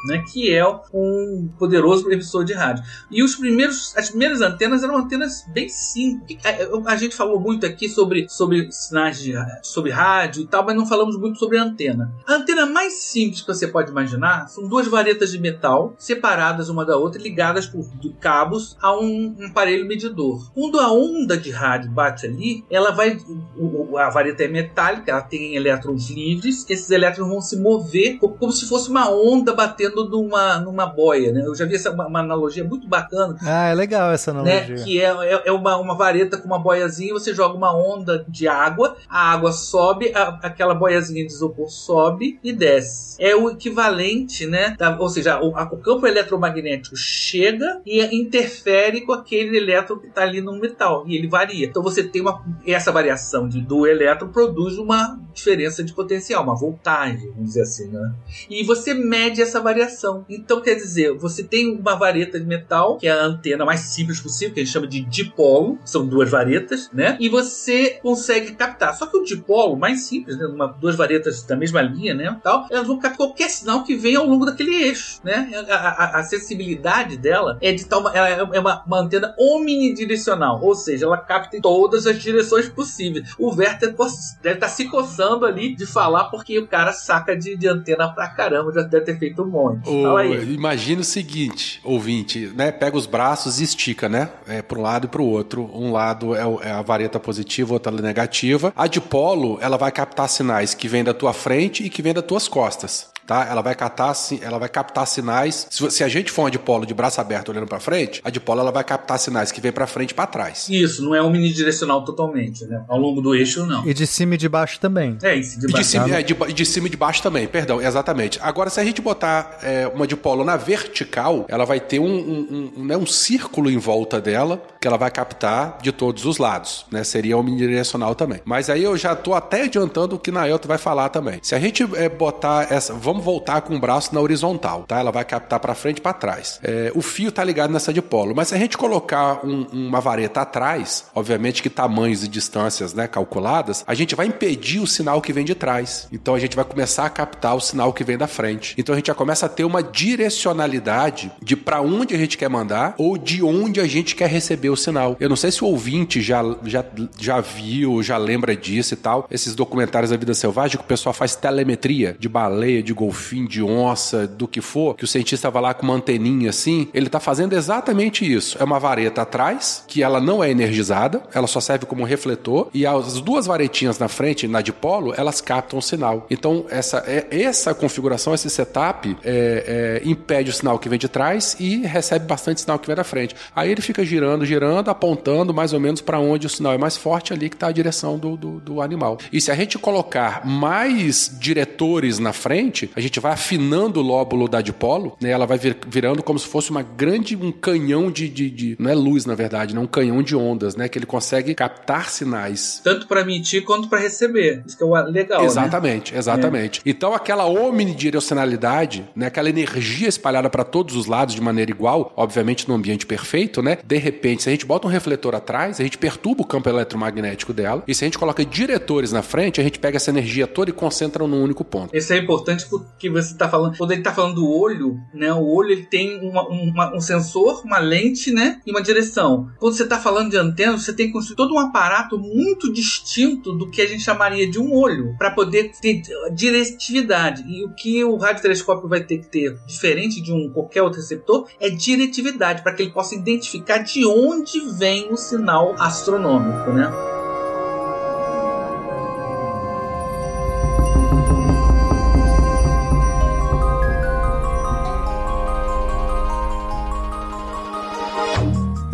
né, que é um poderoso emissor de rádio. E os primeiros, as primeiras antenas eram antenas bem simples. A, a gente falou muito aqui sobre, sobre sinais de sobre rádio e tal, mas não falamos muito sobre antena. A antena mais simples que você pode imaginar são duas varetas de metal separadas uma da outra, ligadas por cabos a um, um aparelho medidor. Quando a onda de rádio bate ali, ela vai. o- a vareta é metálica, ela tem elétrons livres, esses elétrons vão se mover co- como se fosse uma onda batendo numa, numa boia. Né? Eu já vi essa, uma, uma analogia muito bacana Ah, é legal essa né? analogia. Que é, é, é uma, uma vareta com uma boiazinha, você joga uma onda de água, a água sobe, a- aquela boiazinha de isopor sobe e desce. É o equivalente, né? da- ou seja, o, a- o campo eletromagnético chega e interfere com aquele elétron que está ali no metal e ele varia. Então você tem uma essa variação de, do elétron produz uma diferença de potencial, uma voltagem, vamos dizer assim, né? E você mede essa variação. Então, quer dizer, você tem uma vareta de metal, que é a antena mais simples possível, que a gente chama de dipolo, são duas varetas, né? E você consegue captar. Só que o dipolo, mais simples, né? Uma, duas varetas da mesma linha, né? Tal, elas vão captar qualquer sinal que venha ao longo daquele eixo, né? A, a- a sensibilidade dela é de tal. Ela é uma, uma antena omnidirecional, ou seja, ela capta em todas as direções possíveis. O Werther deve estar se coçando ali de falar, porque o cara saca de, de antena pra caramba, já deve ter feito um monte. O, imagina o seguinte, ouvinte, né? Pega os braços e estica, né? É, para um lado e para o outro. Um lado é, é a vareta positiva, outra negativa. A dipolo, ela vai captar sinais que vêm da tua frente e que vêm das tuas costas. Tá? Ela vai captar, si- ela vai captar sinais. Se, se a gente for uma dipolo de braço aberto olhando para frente, a dipolo ela vai captar sinais que vêm para frente e para trás. Isso, não é omnidirecional totalmente, né? Ao longo do eixo, não. E de cima e de baixo também. É isso, de E de, baixo. cima, é, de, de cima e de baixo também, perdão, exatamente. Agora, se a gente botar é, uma dipolo na vertical, ela vai ter um, um, um, né, um círculo em volta dela que ela vai captar de todos os lados, né? Seria omnidirecional também. Mas aí eu já tô até adiantando o que Naelto vai falar também. Se a gente é, botar essa, vamos voltar com o braço na horizontal, tá? Ela vai captar para frente e para trás. É, o fio tá ligado nessa dipolo, mas se a gente colocar um- uma vareta atrás, obviamente que tamanhos e distâncias, né, calculadas, a gente vai impedir o sinal que vem de trás. Então a gente vai começar a captar o sinal que vem da frente. Então a gente já começa a ter uma direcionalidade de para onde a gente quer mandar ou de onde a gente quer receber o sinal. Eu não sei se o ouvinte já, já, já viu, já lembra disso e tal. Esses documentários da vida selvagem que o pessoal faz telemetria de baleia, de golfinho, de onça, do que for, que o cientista vai lá com uma anteninha assim, ele tá fazendo exatamente isso. É uma vareta atrás, que ela não é energizada, ela só serve como refletor, e as duas varetinhas na frente, na dipolo, elas captam o sinal. Então, essa, é, essa configuração, esse setup, é, é, impede o sinal que vem de trás e recebe bastante sinal que vem da frente. Aí ele fica girando, girando, apontando mais ou menos para onde o sinal é mais forte, ali que está a direção do, do, do animal. E se a gente colocar mais diretores na frente, a gente vai afinando o lóbulo da dipolo, né? Ela vai vir, virando como se fosse uma grande, um canhão de, de, de, Não é luz, na verdade, né? Um canhão de ondas, né? Que ele consegue captar sinais. Tanto para emitir quanto para receber. Isso que é legal, Exatamente, né? exatamente. É. Então aquela omnidirecionalidade, né? Aquela energia espalhada para todos os lados de maneira igual, obviamente no ambiente perfeito, né? De repente, se a gente bota um refletor atrás, a gente perturba o campo eletromagnético dela. E se a gente coloca diretores na frente, a gente pega essa energia toda e concentra num único ponto. Isso é importante porque você está falando, quando ele está falando do olho, né? O olho ele tem uma, uma, um sensor, uma lente, né? E uma direção. Quando você está falando de antena, você tem que construir todo um aparato muito distinto do que a gente chamaria de um olho para poder ter diretividade. E o que o radiotelescópio vai ter que ter, diferente de um qualquer outro receptor, é diretividade para que ele possa identificar de onde vem o sinal astronômico, né?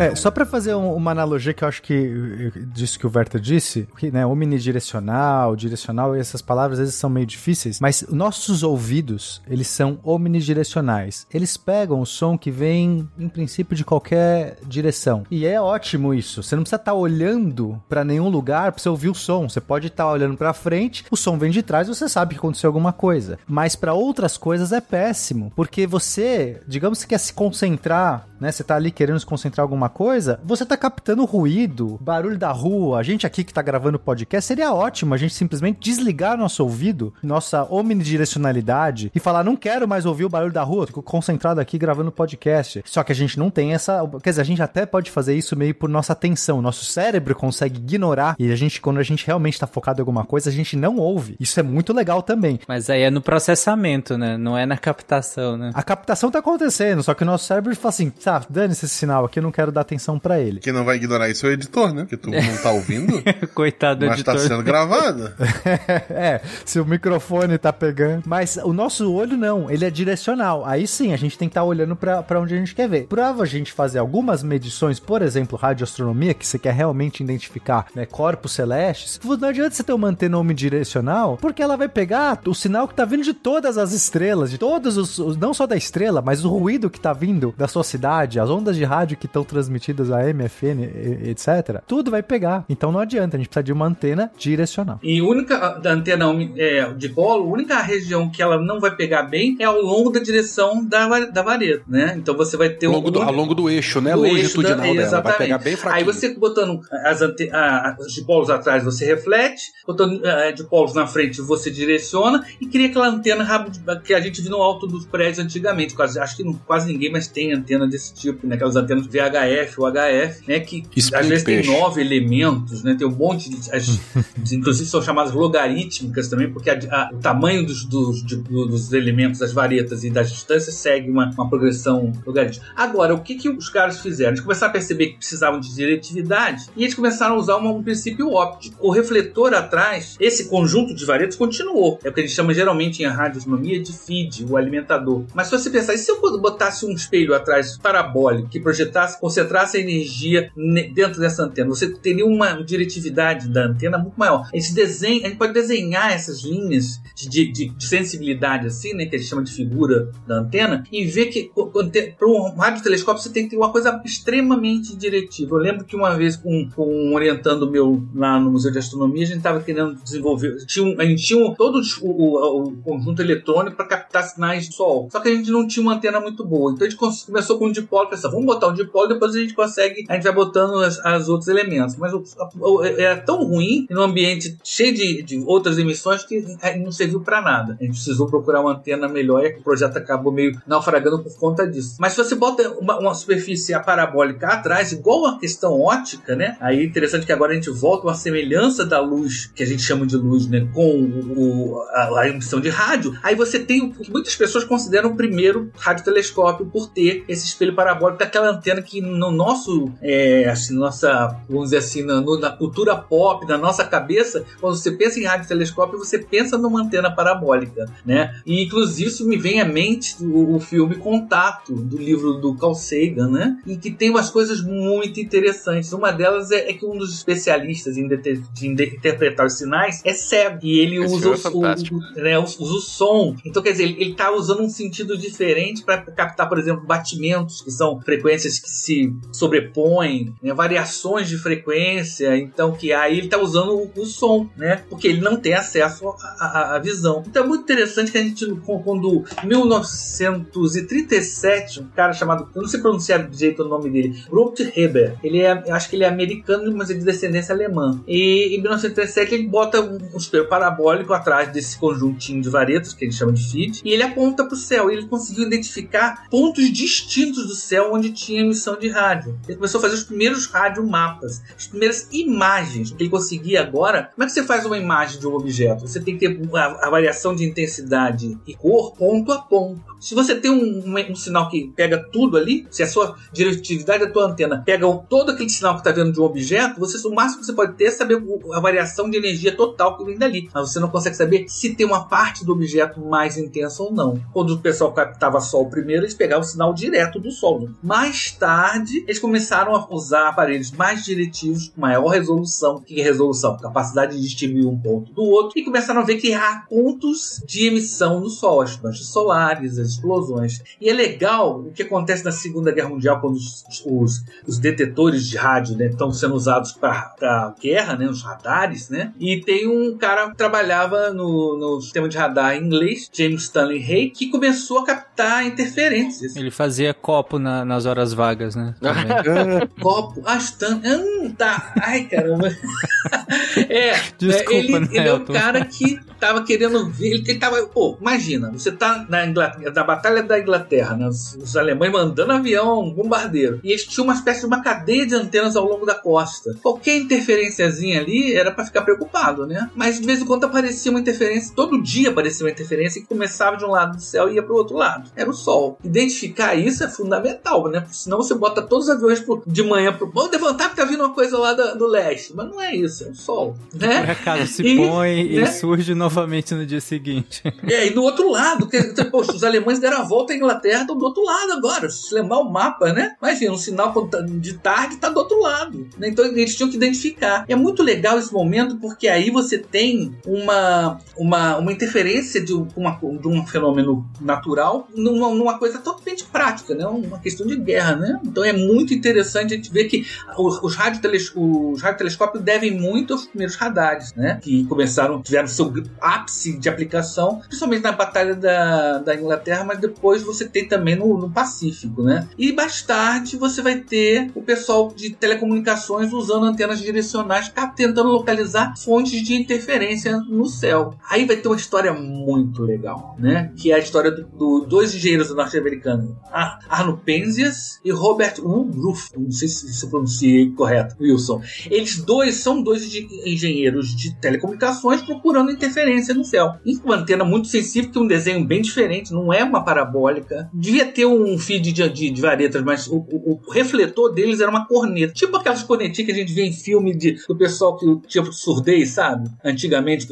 É, só para fazer um, uma analogia que eu acho que disso que o Verta disse, que, né, omnidirecional, direcional, essas palavras às vezes são meio difíceis, mas nossos ouvidos, eles são omnidirecionais. Eles pegam o som que vem, em princípio, de qualquer direção. E é ótimo isso. Você não precisa estar tá olhando para nenhum lugar para você ouvir o som. Você pode estar tá olhando para frente, o som vem de trás, você sabe que aconteceu alguma coisa. Mas para outras coisas é péssimo, porque você, digamos que quer se concentrar, né? Você tá ali querendo se concentrar em alguma coisa, você tá captando ruído, barulho da rua. A gente aqui que tá gravando podcast, seria ótimo a gente simplesmente desligar nosso ouvido, nossa omnidirecionalidade e falar: não quero mais ouvir o barulho da rua, fico concentrado aqui gravando podcast. Só que a gente não tem essa. Quer dizer, a gente até pode fazer isso meio por nossa atenção. Nosso cérebro consegue ignorar e a gente, quando a gente realmente tá focado em alguma coisa, a gente não ouve. Isso é muito legal também. Mas aí é no processamento, né? Não é na captação, né? A captação tá acontecendo, só que o nosso cérebro fala assim: tá, dane-se esse sinal aqui, eu não quero dar atenção para ele. Quem não vai ignorar isso é o editor, né? Porque tu não tá ouvindo. Coitado do mas editor. Mas tá sendo gravado. é, se o microfone tá pegando. Mas o nosso olho não, ele é direcional. Aí sim, a gente tem que estar tá olhando para onde a gente quer ver. Pra a gente fazer algumas medições, por exemplo, radioastronomia, que você quer realmente identificar né, corpos celestes, não adianta você ter uma antena omnidirecional, porque ela vai pegar o sinal que tá vindo de todas as estrelas, de todos os, não só da estrela, mas o ruído que tá vindo da sua cidade, as ondas de rádio que estão transmitidas a MFN, etc. Tudo vai pegar. Então não adianta, a gente precisa de uma antena direcional. E a única da antena é, de polo, a única região que ela não vai pegar bem é ao longo da direção da, da vareta, né? Então você vai ter ao longo, um, do, ao longo do eixo, né? Do Longitudinal eixo da, dela. Vai pegar bem fraquinho. Aí você botando as ante, a, os dipolos atrás, você reflete, botando a, dipolos na frente, você direciona e cria aquela antena que a gente viu no alto dos prédios antigamente. Quase, acho que não, quase ninguém mais tem antena desse tipo, né? Aquelas antenas VHF ou HF, né? Que às vezes peixe. tem nove elementos, né? Tem um monte de. As, inclusive são chamadas logarítmicas também, porque a, a, o tamanho dos, dos, de, dos elementos, das varetas e das distâncias segue uma, uma progressão logarítmica. Agora, o que, que os caras fizeram? Eles começaram a perceber que precisavam de diretividade e eles começaram a usar um, um princípio óptico. O refletor atrás, esse conjunto de varetas continuou. É o que a gente chama geralmente em radioastronomia de feed, o alimentador. Mas se você pensar, e se eu botasse um espelho atrás parabólico que projetasse, concentrasse a energia dentro dessa antena, você teria uma diretividade da antena muito maior. A gente, a gente pode desenhar essas linhas de, de, de sensibilidade assim, né, que a gente chama de figura da antena, e ver que para um radiotelescópio você tem que ter uma coisa extremamente diretiva. Eu lembro que uma vez com, um orientando meu lá no Museu de Astronomia, a gente estava querendo desenvolver, tinha um, a gente tinha um, todo o, o, o conjunto eletrônico para captar sinais do Sol, só que a gente não tinha uma antena muito boa. Então a gente começou com um dipolo, pensa, vamos botar um dipolo, depois a gente consegue, a gente vai botando as, as outros elementos. Mas o, o, é tão ruim, num ambiente cheio de, de outras emissões, que não serviu para nada. A gente precisou procurar uma antena melhor e o projeto acabou meio naufragando por conta disso. Mas se você bota uma, uma superfície parabólica atrás, igual a questão ótica, né? Aí é interessante que agora a gente volta uma semelhança da luz, que a gente chama de luz, né? Com o, a, a emissão de rádio. Aí você tem o que muitas pessoas consideram o primeiro radiotelescópio por ter esse espelho parabólico daquela antena que no nosso, é, assim, nossa, vamos dizer assim, na, na, cultura pop, na nossa cabeça, quando você pensa em radiotelescópio, você pensa numa antena parabólica, né? E inclusive isso me vem à mente o, o filme Contato, do livro do Carl Sagan, né? E que tem umas coisas muito interessantes. Uma delas é, é que um dos especialistas em, de, de interpretar os sinais é cego. E ele usa, é o, o, né, usa o som. Então, quer dizer, ele está usando um sentido diferente para captar, por exemplo, batimentos, que são frequências que se sobrepõem, né, variações de frequência. Então, que aí ele está usando o, o, som, né? Porque ele não tem acesso à visão. Então é muito interessante que a gente, quando 1937, um cara chamado, eu não sei pronunciar direito o nome dele, Robert Heber, ele é, acho que ele é americano, mas é de descendência alemã. E em 1937 ele bota um, um espelho parabólico atrás desse conjuntinho de varetas, que ele chama de feed, e ele aponta para o céu. Ele conseguiu identificar pontos distintos do céu onde tinha emissão de rádio. Ele começou a fazer os primeiros radiomapas, as primeiras imagens que ele conseguia agora. Como é que você faz uma imagem de um objeto? Você tem que ter a, a variação de intensidade e cor ponto a ponto. Se você tem um, um, um, sinal que pega tudo ali, se a sua diretividade da tua antena pega todo aquele sinal que está vendo de um objeto, você, o máximo que você pode ter é saber a variação de energia total que vem dali. Mas você não consegue saber se tem uma parte do objeto mais intensa ou não. Quando o pessoal captava sol primeiro, eles pegavam o sinal direto do sol. Mais tarde, eles começaram a usar aparelhos mais diretivos, maior resolução. O que é resolução? Capacidade de distinguir um ponto do outro. E começaram a ver que há pontos de emissão no Sol, as manchas solares, as explosões. E é legal o que acontece na Segunda Guerra Mundial, quando os, os, os detetores de rádio né, estão sendo usados para a guerra, né, os radares, né? E tem um cara que trabalhava no, no sistema de radar inglês, James Stanley Hay, que começou a captar interferências. Ele fazia copo na, nas horas vagas, né? copo, Stanley. Hum, tá. Ai, caramba. é, Desculpa, é, ele, né, ele é um cara que tava querendo ver. Ele, ele tava. Pô, imagina, você tá na Inglaterra, da Batalha da Inglaterra, né? Os, os, alemães mandando avião, bombardeiro. E eles tinham uma espécie de uma cadeia de antenas ao longo da costa. Qualquer interferenciazinha ali era para ficar preocupado, né? Mas de vez em quando aparecia uma interferência, todo dia aparecia uma interferência que começava de um lado do céu e ia pro outro lado. Era o Sol. Identificar isso é fundamental, né? Porque senão você bota todos os aviões pro, de manhã pro. Vamos levantar porque tá vindo uma coisa lá do, do leste. Mas não é isso, é o Sol. Né? Por acaso se e, põe né? e surge novamente no dia seguinte. É, e no outro lado, poxa, os alemães deram a volta à Inglaterra, estão do outro lado agora. Se lembrar o mapa, né? Imagina, um sinal tá de tarde está do outro lado. Né? Então eles tinham que identificar. E é muito legal esse momento porque aí você tem uma, uma, uma interferência de, uma, de um fenômeno natural numa, numa coisa totalmente prática, né? Uma questão de guerra, né? Então é muito interessante a gente ver que os, os, os radiotelescópios devem muito aos primeiros radares, né? Que começaram, tiveram seu ápice de aplicação, principalmente na Batalha da, da Inglaterra, mas depois você tem também no, no Pacífico, né? E mais tarde você vai ter o pessoal de telecomunicações usando antenas direcionais tentando localizar fontes de interferência no céu. Aí vai ter uma história muito legal, né? Que é a história dos do, dois engenheiros norte-americanos, Arno Penzias e Robert Woodruff. Não sei se eu pronunciei correto, Wilson. Eles dois são dois de engenheiros de telecomunicações procurando interferência no céu. E uma antena muito sensível, que é um desenho bem diferente, não é uma parabólica. Devia ter um feed de, de, de varetas, mas o, o, o, refletor deles era uma corneta. Tipo aquelas cornetinhas que a gente vê em filme de, do pessoal que tinha surdez, sabe? Antigamente,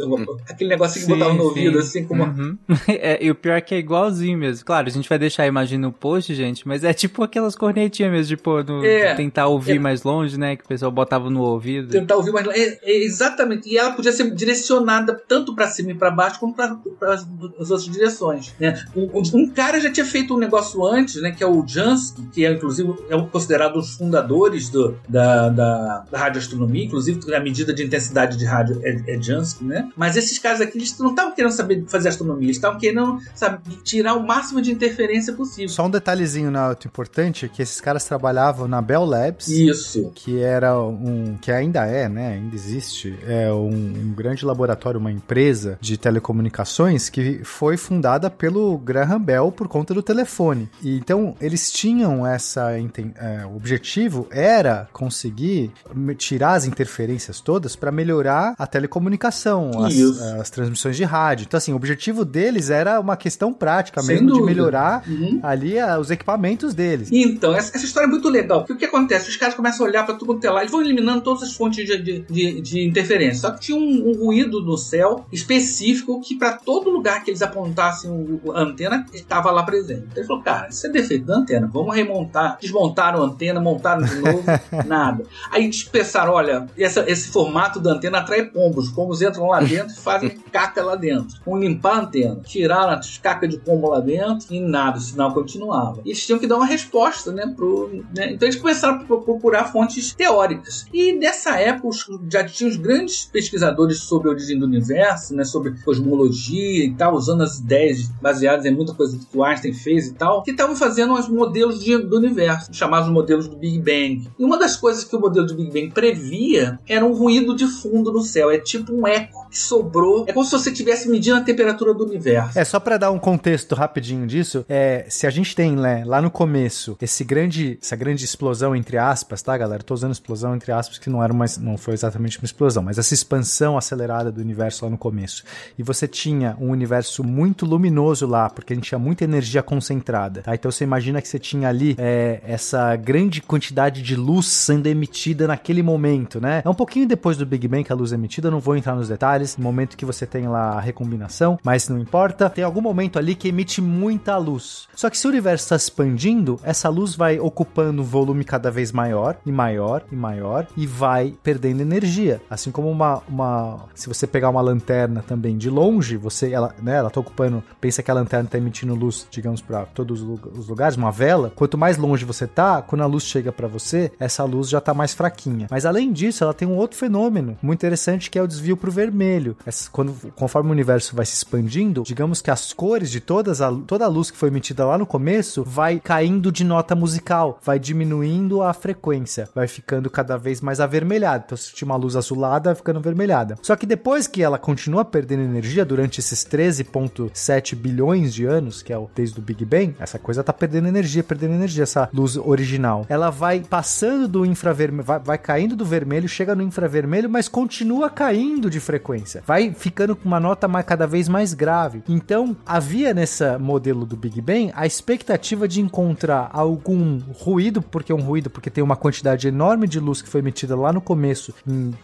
aquele negocinho que sim, botava no sim. ouvido, assim como. Uhum. É, e o pior é que é igualzinho mesmo. Claro, a gente vai deixar a imagem no post, gente, mas é tipo aquelas cornetinhas mesmo, de pôr no, é, tentar ouvir é, mais longe, né? Que o pessoal botava no ouvido. Tentar ouvir mais longe. É, é exatamente. E ela podia ser direcionada tanto para cima e para baixo como para as outras direções. Né? Um, um, cara já tinha feito um negócio antes, né? Que é o Jansky, que é inclusive é considerado um dos fundadores do, da, da, da radioastronomia, inclusive a medida de intensidade de rádio é, é Jansky, né? Mas esses caras aqui, eles não estavam querendo saber fazer astronomia, eles estavam querendo sabe, tirar o máximo de interferência possível. Só um detalhezinho, né, Nelton, importante é que esses caras trabalhavam na Bell Labs. Isso. Que era um. que ainda é, né? Ainda existe. É um, um grande laboratório, uma empresa de telecomunicações que foi fundada pelo Graham Bell por conta do telefone. E então eles tinham essa. É, o objetivo era conseguir tirar as interferências todas para melhorar a telecomunicação, as, as, transmissões de rádio. Então, assim, o objetivo deles era uma questão prática Sem mesmo dúvida. de melhorar Uhum. ali a- os equipamentos deles. Então, essa, essa história é muito legal. Porque o que acontece? Os caras começam a olhar para tudo quanto é lá, eles vão eliminando todas as fontes de, de, de- de interferência. Só que tinha um, um ruído no céu específico que, para todo lugar que eles apontassem o- a antena, estava lá presente. Então ele falou, cara, isso é defeito da antena, vamos remontar. Desmontaram a antena, montaram de novo, nada. Aí eles pensaram, olha, essa- esse formato da antena atrai pombos. Os pombos entram lá dentro e fazem caca lá dentro. Vão limpar a antena. Tiraram as cacas de pombo lá dentro e nada, o sinal continuava. E eles tinham que dar uma resposta, né? Pro, né? Então eles começaram a pro- procurar fontes teóricas. E nessa época já tinha os grandes pesquisadores sobre a origem do universo, né? Sobre cosmologia e tal, usando as ideias baseadas em muita coisa que o Einstein fez e tal, que estavam fazendo os modelos de- do universo, chamados modelos do Big Bang. E uma das coisas que o modelo de Big Bang previa era um ruído de fundo no céu. É tipo um eco que sobrou. É como se você estivesse medindo a temperatura do universo. É, só pra dar um contexto rapidinho disso, é, se a gente tem né, lá no começo esse grande, essa grande explosão entre aspas, tá, galera? Tô usando explosão entre aspas que não era uma, não foi exatamente uma explosão, mas essa expansão acelerada do universo lá no começo. E você tinha um universo muito luminoso lá, porque a gente tinha muita energia concentrada, tá? Então você imagina que você tinha ali é, essa grande quantidade de luz sendo emitida naquele momento, né? É um pouquinho depois do Big Bang que a luz é emitida, não vou entrar nos detalhes, no momento que você tem lá a recombinação, mas não importa. Tem algum momento ali que emite muita luz. Só que se o universo está expandindo, essa luz vai ocupando um volume cada vez maior e maior e maior e vai perdendo energia. Assim como uma, uma se você pegar uma lanterna também de longe, você ela, né, ela tá ocupando, pensa que a lanterna tá emitindo luz, digamos para todos os lu- os lugares, uma vela. Quanto mais longe você tá, quando a luz chega para você, essa luz já tá mais fraquinha. Mas além disso, ela tem um outro fenômeno muito interessante que é o desvio pro vermelho. Essa- quando conforme o universo vai se expandindo, digamos que as cores de todas a, toda a luz que foi emitida lá no começo vai caindo de nota musical, vai diminuindo a frequência, vai ficando cada vez mais avermelhada. Então, se tinha uma luz azulada, vai ficando avermelhada. Só que depois que ela continua perdendo energia durante esses 13,7 bilhões de anos, que é o desde o Big Bang, essa coisa tá perdendo energia, perdendo energia, essa luz original. Ela vai passando do infravermelho, vai, vai caindo do vermelho, chega no infravermelho, mas continua caindo de frequência. Vai ficando com uma nota mais, cada vez mais grave. Então, havia nesse modelo do Big Bang a expectativa de encontrar algum ruído, porque é um ruído, porque tem uma quantidade enorme de luz que foi emitida lá no começo,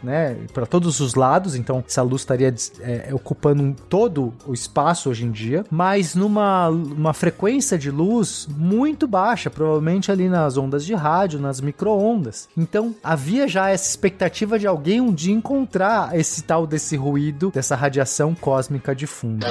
né, para todos os lados. Então, essa luz estaria é, ocupando todo o espaço hoje em dia, mas numa uma frequência de luz muito baixa, provavelmente ali nas ondas de rádio, nas micro-ondas. Então, havia já essa expectativa de alguém um dia encontrar esse tal desse ruído, dessa radiação cósmica de fundo.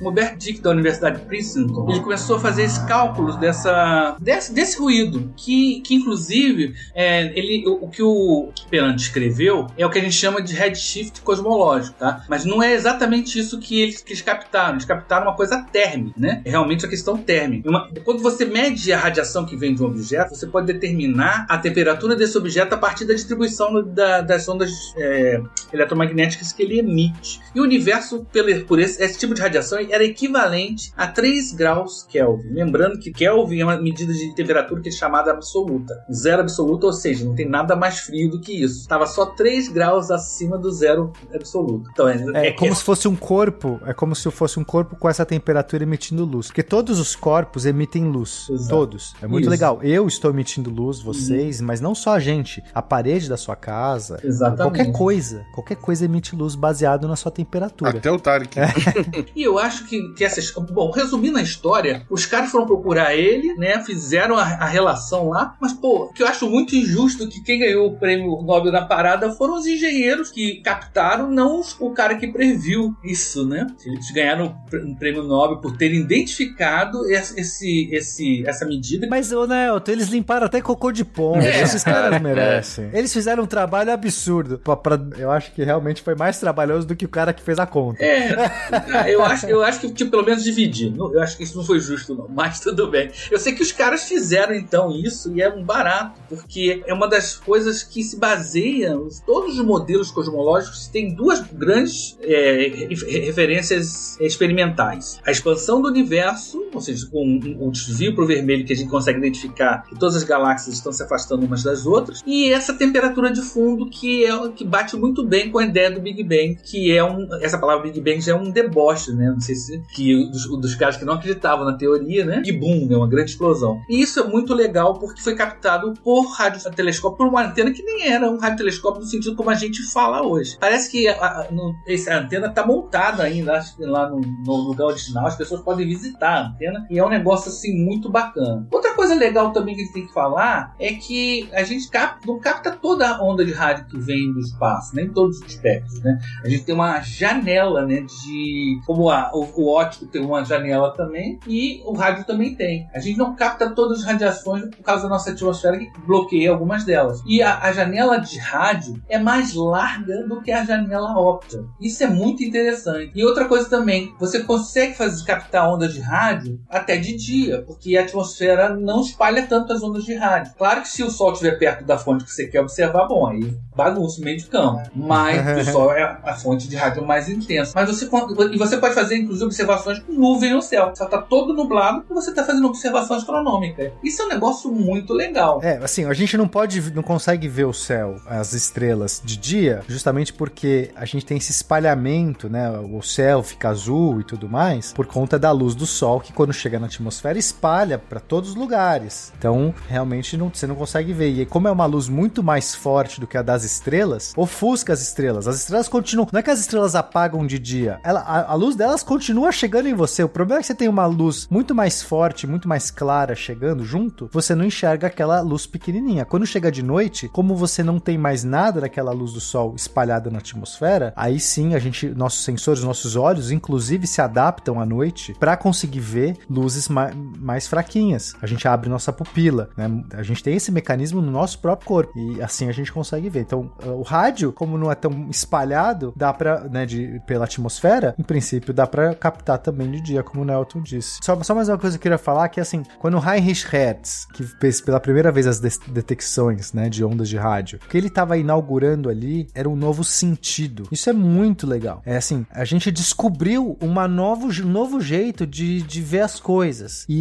Robert Dick da Universidade de Princeton, ele começou a fazer esses cálculos dessa, desse, desse ruído, que, que inclusive é, ele, o, o que o Peran descreveu é o que a gente chama de redshift cosmológico, tá? Mas não é exatamente isso que eles, que eles captaram. Eles captaram uma coisa térmica, né? É realmente a questão térmica. Uma- quando você mede a radiação que vem de um objeto, você pode determinar a temperatura desse objeto a partir da distribuição da- das ondas é, eletromagnéticas que ele emite. E o universo, pelo, por esse, esse tipo de radiação, era equivalente a 3 graus Kelvin. Lembrando que Kelvin é uma medida de temperatura que é chamada absoluta. Zero absoluto, ou seja, não tem nada mais frio do que isso. Estava só 3 graus acima do zero absoluto. Então, é, É como se fosse um corpo, é como se fosse um corpo com essa temperatura emitindo luz. Porque todos os corpos emitem luz. Exato. Todos. É muito Isso. legal. Eu estou emitindo luz, vocês, mas não só a gente. A parede da sua casa. Exatamente. Qualquer coisa. Qualquer coisa emite luz baseado na sua temperatura. Até o Tarek. E eu acho que, que essa. Bom, resumindo a história, os caras foram procurar ele, né? Fizeram a, a relação lá, mas, pô, o que eu acho muito injusto que quem ganhou o prêmio Nobel na parada foram os engenheiros que captaram, não os- o cara que previu isso, né? Eles ganharam um prêmio Nobel por terem identificado esse, esse, esse- essa medida. Mas, ô Nelton, eles limparam até cocô de pombo. É. Esses caras merecem. Eles fizeram um trabalho absurdo. Pra- pra- eu acho que realmente foi mais trabalhoso do que o cara que fez a conta. É, eu acho, eu acho que tipo, pelo menos dividir. Eu acho que isso não foi justo, não. Mas tudo bem. Eu sei que os caras fizeram então isso e é um barato, porque é uma das coisas que se baseia. Todos os modelos cosmológicos têm duas grandes é, re- referências experimentais: a expansão do universo, ou seja, com um, desvio para o vermelho que a gente consegue identificar que todas as galáxias estão se afastando umas das outras, e essa temperatura de fundo que é que bate muito bem com a ideia do Big Bang, que é um essa palavra Big Bang já é um deboche, né? Não sei se que dos, dos caras que não acreditavam na teoria, né? E boom, né? Uma grande explosão. E isso é muito legal porque foi captado por radiotelescópio, por uma antena que nem era um radiotelescópio no sentido como a gente fala hoje. Parece que a, a- no- essa antena está montada ainda lá no, no lugar original, as pessoas podem visitar a antena e é um negócio assim muito bacana. Outra coisa legal também que a gente tem que falar é que a gente não capta toda a onda de rádio que vem do espaço, nem todos os espectros, né? A gente tem uma janela, né, de como a, o, o óptico tem uma janela também e o rádio também tem. A gente não capta todas as radiações por causa da nossa atmosfera que bloqueia algumas delas. E a, a janela de rádio é mais larga do que a janela óptica. Isso é muito interessante. E outra coisa também, você consegue fazer captar ondas de rádio até de dia, porque a atmosfera não espalha tanto as ondas de rádio. Claro que se o sol estiver perto da fonte que você quer observar, bom, aí bagunça o meio de campo. Mas o sol é a fonte de rádio mais intensa. Mas você e você pode fazer inclusive observações com nuvem no céu. Só tá todo nublado e você tá fazendo observação astronômica. Isso é um negócio muito legal. É, assim, a gente não pode, não consegue ver o céu, as estrelas de dia, justamente porque a gente tem esse espalhamento, né? O céu fica azul e tudo mais, por conta da luz do sol que quando chega na atmosfera espalha para todos os lugares. Então, realmente não, você não consegue ver. E como é uma luz muito mais forte do que a das estrelas, ofusca as estrelas. As estrelas continuam. Não é que as estrelas apagam de dia, ela, a, a luz delas continua chegando em você. O problema é que você tem uma luz muito mais forte, muito mais clara chegando junto, você não enxerga aquela luz pequenininha. Quando chega de noite, como você não tem mais nada daquela luz do sol espalhada na atmosfera, aí sim a gente, nossos sensores, nossos olhos, inclusive se adaptam à noite para conseguir ver luzes ma- mais fraquinhas. A gente abre nossa pupila, né? A gente tem esse mecanismo no nosso próprio corpo e assim a gente consegue ver. Então, o rádio, como não é tão espalhado, dá para, né, de, pela atmosfera, em princípio dá para captar também de dia, como o Nelton disse. Só, só mais uma coisa que eu queria falar que assim, quando Heinrich Hertz, que fez pela primeira vez as des- detecções, né, de ondas de rádio, o que ele estava inaugurando ali era um novo sentido. Isso é muito legal. É assim, a gente descobriu novo, um novo jeito de, de ver as coisas. E,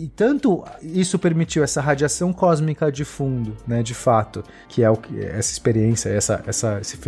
e- e tanto isso permitiu essa radiação cósmica de fundo, né, de fato, que é o que essa experiência, essa, essa, esse,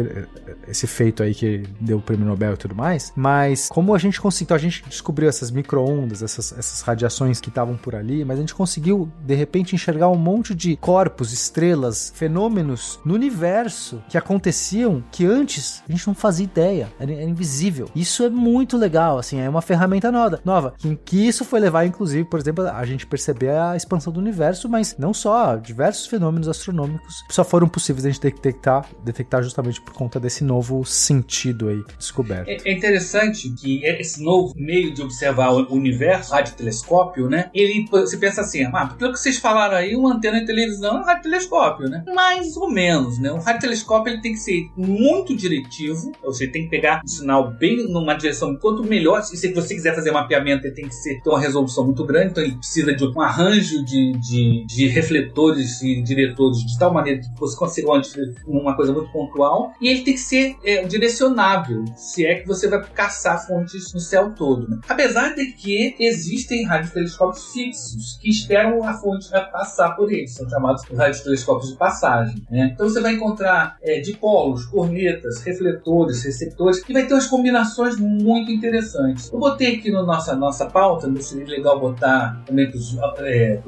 esse feito aí que deu o prêmio Nobel e tudo mais, mas como a gente conseguiu, então a gente descobriu essas micro-ondas, essas, essas radiações que estavam por ali, mas a gente conseguiu de repente enxergar um monte de corpos, estrelas, fenômenos no universo que aconteciam que antes a gente não fazia ideia, era, era invisível. Isso é muito legal, assim, é uma ferramenta nova, nova, que, isso foi levar, inclusive, por exemplo, a gente perceber a expansão do universo, mas não só, diversos fenômenos astronômicos só foram possíveis a gente detectar, detectar justamente por conta desse novo sentido aí descoberto. É é interessante que esse novo meio de observar o universo, radiotelescópio, né? Ele, você pensa assim, ah, pelo que vocês falaram aí, uma antena de televisão é um radiotelescópio, né? Mais ou menos, né? Um radiotelescópio ele tem que ser muito diretivo, ou seja, tem que pegar um sinal bem numa direção, quanto melhor, e se você quiser fazer mapeamento, ele tem que ser, ter uma resolução muito grande, então ele precisa de um arranjo de, de, de refletores e diretores de tal maneira que você consiga uma, uma coisa muito pontual, e ele tem que ser é, direcionável, se é que você vai caçar fontes no céu todo. Né? Apesar de que existem radiotelescópios fixos que esperam a fonte vai passar por eles, são chamados radiotelescópios de passagem. Né? Então você vai encontrar é, dipolos, cornetas, refletores, receptores, que vai ter umas combinações muito interessantes. Eu botei aqui na no nossa, nossa pauta, seria legal botar também para os é,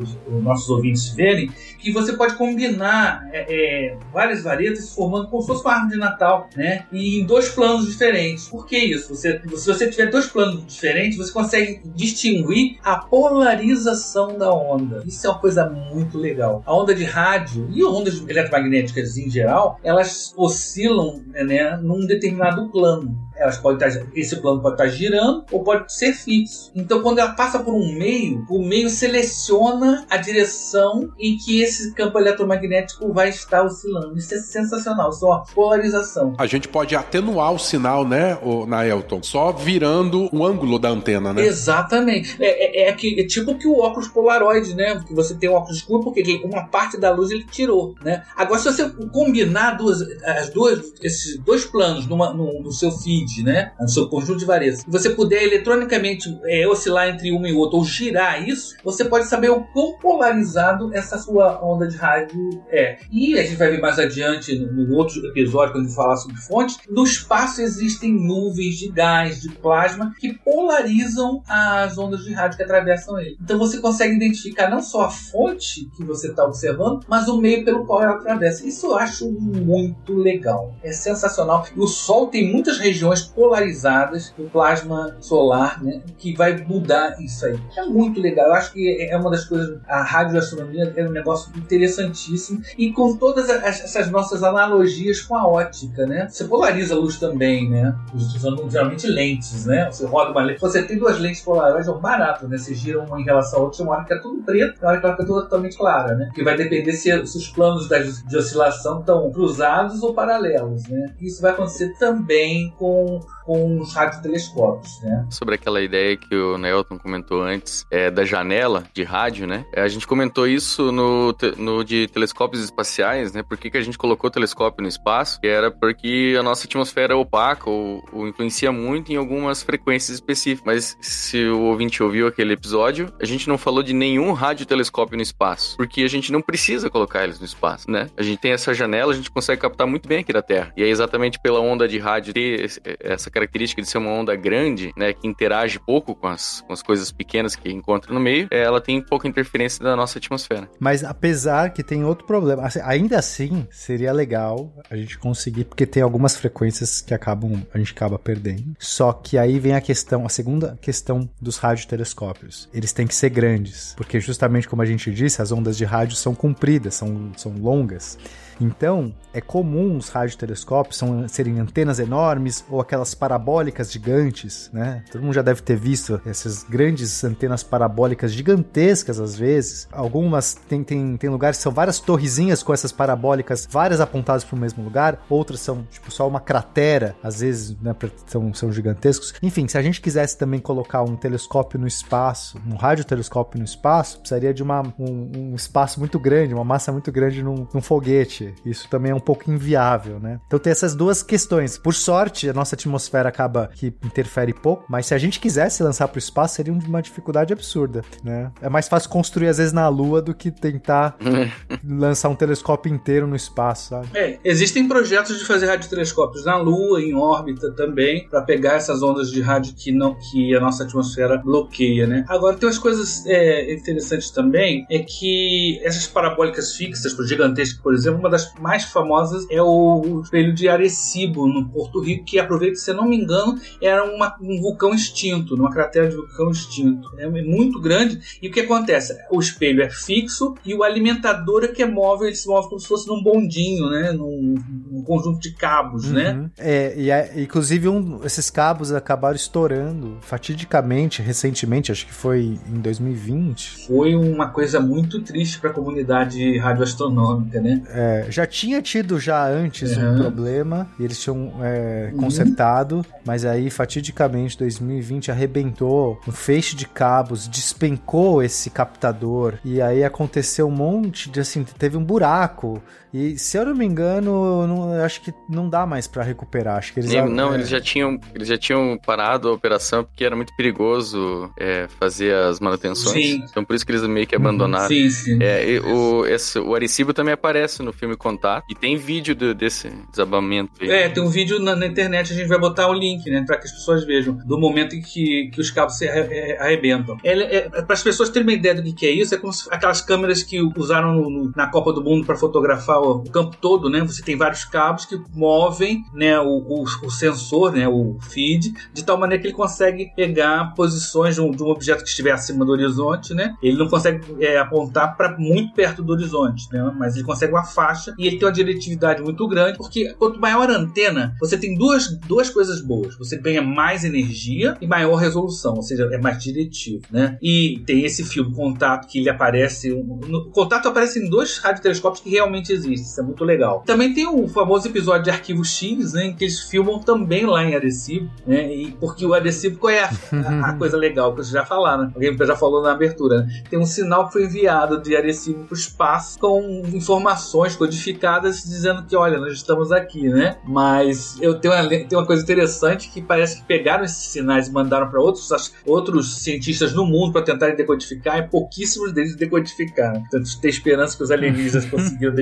nossos ouvintes verem, que você pode combinar é, é, várias varetas formando como se fosse uma árvore de Natal, né? E em dois planos diferentes. Por que isso? Você, se você tiver dois planos diferentes, você consegue distinguir a polarização da onda. Isso é uma coisa muito legal. A onda de rádio e ondas eletromagnéticas em geral, elas oscilam né, num determinado plano. Elas podem estar, esse plano pode estar girando ou pode ser fixo. Então, quando ela passa por um meio, o meio seleciona a direção em que esse campo eletromagnético vai estar oscilando. Isso é sensacional, é uma polarização. A gente pode atenuar o sinal, né, o, na Elton, só virando o ângulo da antena, né? Exatamente. É, é, é que, é tipo que o óculos polaroid, né? Que você tem um óculos escuro porque uma parte da luz ele tirou, né? Agora, se você combinar duas, as duas, esses dois planos numa, no, no seu feed, né? No seu conjunto de varetas, e você puder eletronicamente é, oscilar entre uma e outra ou girar isso, você pode saber o quão polarizado essa sua onda de rádio é. E a gente vai ver mais adiante no outro episódio, quando a gente falar sobre fontes, no espaço existem nuvens de gás, de plasma, que polarizam as ondas de rádio que atravessam ele. Então você consegue identificar não só a fonte que você está observando, mas o meio pelo qual ela atravessa. Isso eu acho muito legal. É sensacional. E o Sol tem muitas regiões polarizadas do plasma solar, né, que vai mudar isso aí. É muito legal. Eu acho que é uma das coisas. A radioastronomia é um negócio interessantíssimo e com todas essas nossas analogias com a ótica, né? Você polariza a luz também, né? Usando geralmente lentes, né? Você roda uma lente. Você tem duas lentes polaroides, é um barato, né? Você gira uma em relação à outra, uma hora que é tudo preto, uma hora que ela fica totalmente clara, né? Que vai depender se, se os planos de oscilação estão cruzados ou paralelos, né? Isso vai acontecer também com whole com os radiotelescópios, né? Sobre aquela ideia que o Nelton comentou antes, é, da janela de rádio, né? É, a gente comentou isso no, no de telescópios espaciais, né? Por que, que a gente colocou telescópio no espaço? Que era porque a nossa atmosfera é opaca ou, ou influencia muito em algumas frequências específicas. Mas se o ouvinte ouviu aquele episódio, a gente não falou de nenhum radiotelescópio no espaço, porque a gente não precisa colocar eles no espaço, né? A gente tem essa janela, a gente consegue captar muito bem aqui da Terra. E é exatamente pela onda de rádio ter essa característica de ser uma onda grande, né, que interage pouco com as, com as coisas pequenas que encontra no meio, é, ela tem pouca interferência da nossa atmosfera. Mas apesar que tem outro problema, assim, ainda assim seria legal a gente conseguir, porque tem algumas frequências que acabam, a gente acaba perdendo. Só que aí vem a questão, a segunda questão dos radiotelescópios. Eles têm que ser grandes, porque justamente como a gente disse, as ondas de rádio são compridas, são, são longas. Então, é comum os radiotelescópios são, serem antenas enormes ou aquelas parabólicas gigantes, né? Todo mundo já deve ter visto essas grandes antenas parabólicas gigantescas às vezes. Algumas tem, tem, tem lugares que são várias torrezinhas com essas parabólicas, várias apontadas para o mesmo lugar, outras são tipo só uma cratera, às vezes né, são, são gigantescos. Enfim, se a gente quisesse também colocar um telescópio no espaço, um radiotelescópio no espaço, precisaria de uma, um, um espaço muito grande, uma massa muito grande num, num foguete. Isso também é um pouco inviável, né? Então tem essas duas questões. Por sorte, a nossa atmosfera acaba que interfere pouco, mas se a gente quisesse lançar para o espaço, seria uma dificuldade absurda, né? É mais fácil construir às vezes na Lua do que tentar lançar um telescópio inteiro no espaço, sabe? É, existem projetos de fazer radiotelescópios na Lua, em órbita também, para pegar essas ondas de rádio que não que a nossa atmosfera bloqueia, né? Agora tem umas coisas é, interessantes também, é que essas parabólicas fixas, gigantescas, por exemplo, uma das mais famosas é o, espelho de Arecibo, no Porto Rico, que aproveita, se eu não me engano, era uma, um vulcão extinto, uma cratera de vulcão extinto. É muito grande. E o que acontece? O espelho é fixo e o alimentador é que é móvel, ele se move como se fosse num bondinho, né? Num, num conjunto de cabos, uhum. né? É, e é, inclusive um, esses cabos acabaram estourando fatidicamente, recentemente, acho que foi em 2020. Foi uma coisa muito triste para a comunidade radioastronômica, né? É, já tinha tido já antes uhum. um problema e eles tinham é, uhum. consertado, mas aí fatidicamente 2020 arrebentou um feixe de cabos, despencou esse captador e aí aconteceu um monte de assim, teve um buraco e se eu não me engano, não, acho que não dá mais para recuperar. Acho que eles não, não é... eles já tinham eles já tinham parado a operação porque era muito perigoso é, fazer as manutenções. Sim. Então por isso que eles meio que uhum. abandonaram. Sim, sim. É, o, esse, o Arecibo também aparece no filme Contato e tem vídeo do, desse desabamento. Aí. É, tem um vídeo na, na, internet, a gente vai botar o link, né, para que as pessoas vejam do momento em que, que os cabos se arrebentam. É, é, é para as pessoas terem uma ideia do que é isso, é como se, aquelas câmeras que usaram no, no, na Copa do Mundo para fotografar o, o, campo todo, né? Você tem vários cabos que movem, né, o, o, o, sensor, né, o feed, de tal maneira que ele consegue pegar posições de um, de um objeto que estiver acima do horizonte, né? Ele não consegue é, apontar para muito perto do horizonte, né? Mas ele consegue uma faixa e ele tem uma diretividade muito grande, porque quanto maior a antena, você tem duas, duas coisas boas. Você ganha mais energia e maior resolução, ou seja, é mais diretivo, né? E tem esse filme Contato que ele aparece, no, Contato aparece em dois radiotelescópios que realmente existem, isso é muito legal. Também tem o famoso episódio de Arquivo X, né, em que eles filmam também lá em Arecibo, né? E porque o Arecibo qual é a, a, a coisa legal que vocês já falaram, né? Alguém já falou na abertura, né? Tem um sinal que foi enviado de Arecibo para o espaço com informações codificadas dizendo que, olha, nós estamos aqui, né? Mas eu tenho uma, tenho uma coisa interessante que parece que pegaram esses sinais e mandaram para outros, outros cientistas no mundo para tentarem decodificar e pouquíssimos deles decodificaram. Portanto, tem esperança que os alienígenas conseguiram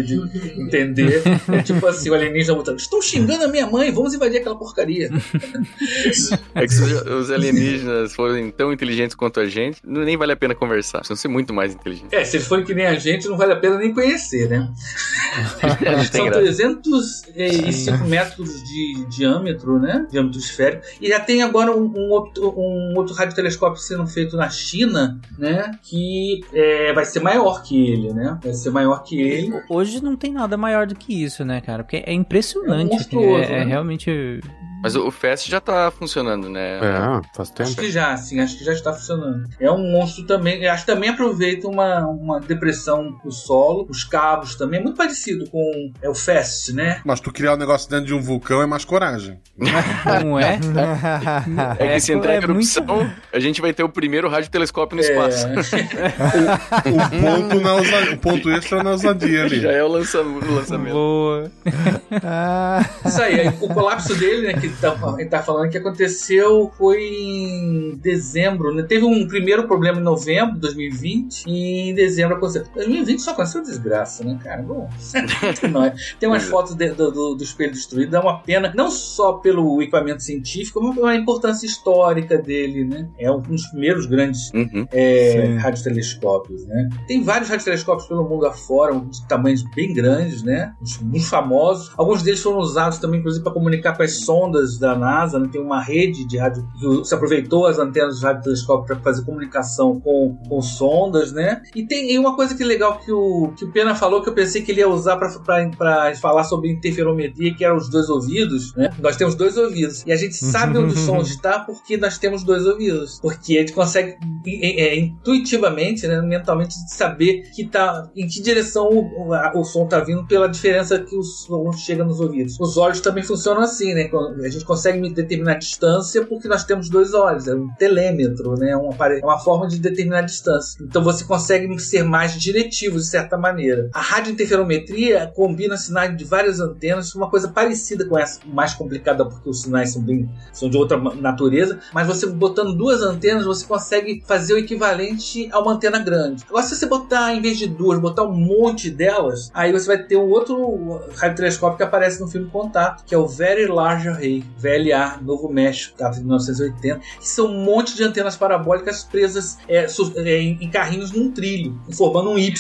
entender. É tipo assim, o alienígena botando, estão xingando a minha mãe, vamos invadir aquela porcaria. É que se os alienígenas forem tão inteligentes quanto a gente, nem vale a pena conversar. Precisam ser muito mais inteligentes. É, se eles forem que nem a gente, não vale a pena nem conhecer, né? São 305 metros de diâmetro, né? Diâmetro esférico. E já tem agora um, um, outro, um outro radiotelescópio sendo feito na China, né? Que é, vai ser maior que ele, né? Vai ser maior que ele. Hoje não tem nada maior do que isso, né, cara? Porque é impressionante. É, monstruoso, é, é né? realmente Mas o, o FAST já tá funcionando, né? É, faz Acho tempo. que já, sim, acho que já está funcionando. É um monstro também, eu acho que também aproveita uma, uma depressão do solo, os cabos também, é muito parecido com é o FAST, né? Mas tu criar um negócio dentro de um vulcão é mais coragem. não é. É que se entrar em é muito- erupção, a gente vai ter o primeiro radiotelescópio no espaço. O ponto, na ousa- o ponto extra na ousadia ali. Já é o lança- o lançamento. Boa. Isso aí, aí, o colapso dele, né, que tá, ele tá falando que aconteceu foi em dezembro, né? Teve um primeiro problema em novembro de 2020 e em dezembro aconteceu. 2020 só aconteceu desgraça, né, cara? Bom, não é. Tem umas fotos de- do, do, do espelho destruído, dá uma pena, não só pelo equipamento científico, mas pela importância histórica dele, né? É um dos primeiros grandes Uhum. é, radiotelescópios, né? Tem vários radiotelescópios pelo mundo afora, de tamanhos bem grandes, né? Muito famosos. Alguns deles foram usados também, inclusive, para comunicar com as sondas da NASA. Né? Tem uma rede de rádio que se aproveitou as antenas dos radiotelescópios para fazer comunicação com, com sondas, né? E tem e uma coisa que é legal que o, que o Pena falou que eu pensei que ele ia usar para falar sobre interferometria, que eram os dois ouvidos, né? Nós temos dois ouvidos. E a gente sabe onde o som está porque nós temos dois ouvidos. Porque a gente consegue é, é, intuitivamente, né, mentalmente, saber que tá, em que direção o, o, o som está vindo pela diferença que o som chega nos ouvidos. Os olhos também funcionam assim, né? Gente consegue determinar a distância porque nós temos dois olhos. É um telêmetro, né? Um é uma forma de determinar a distância. Então você consegue ser mais diretivo de certa maneira. A radiointerferometria combina sinais de várias antenas, uma coisa parecida com essa, mais complicada porque os sinais são bem são de outra natureza, mas você botando duas antenas, você consegue fazer o equivalente a uma antena grande. Agora, se você botar, em vez de duas, botar um monte delas, aí você vai ter um outro radiotelescópio que aparece no filme Contato, que é o Very Large Array, VLA, Novo México, de 1980, que são um monte de antenas parabólicas presas é, é, em, em carrinhos num trilho, formando um Y.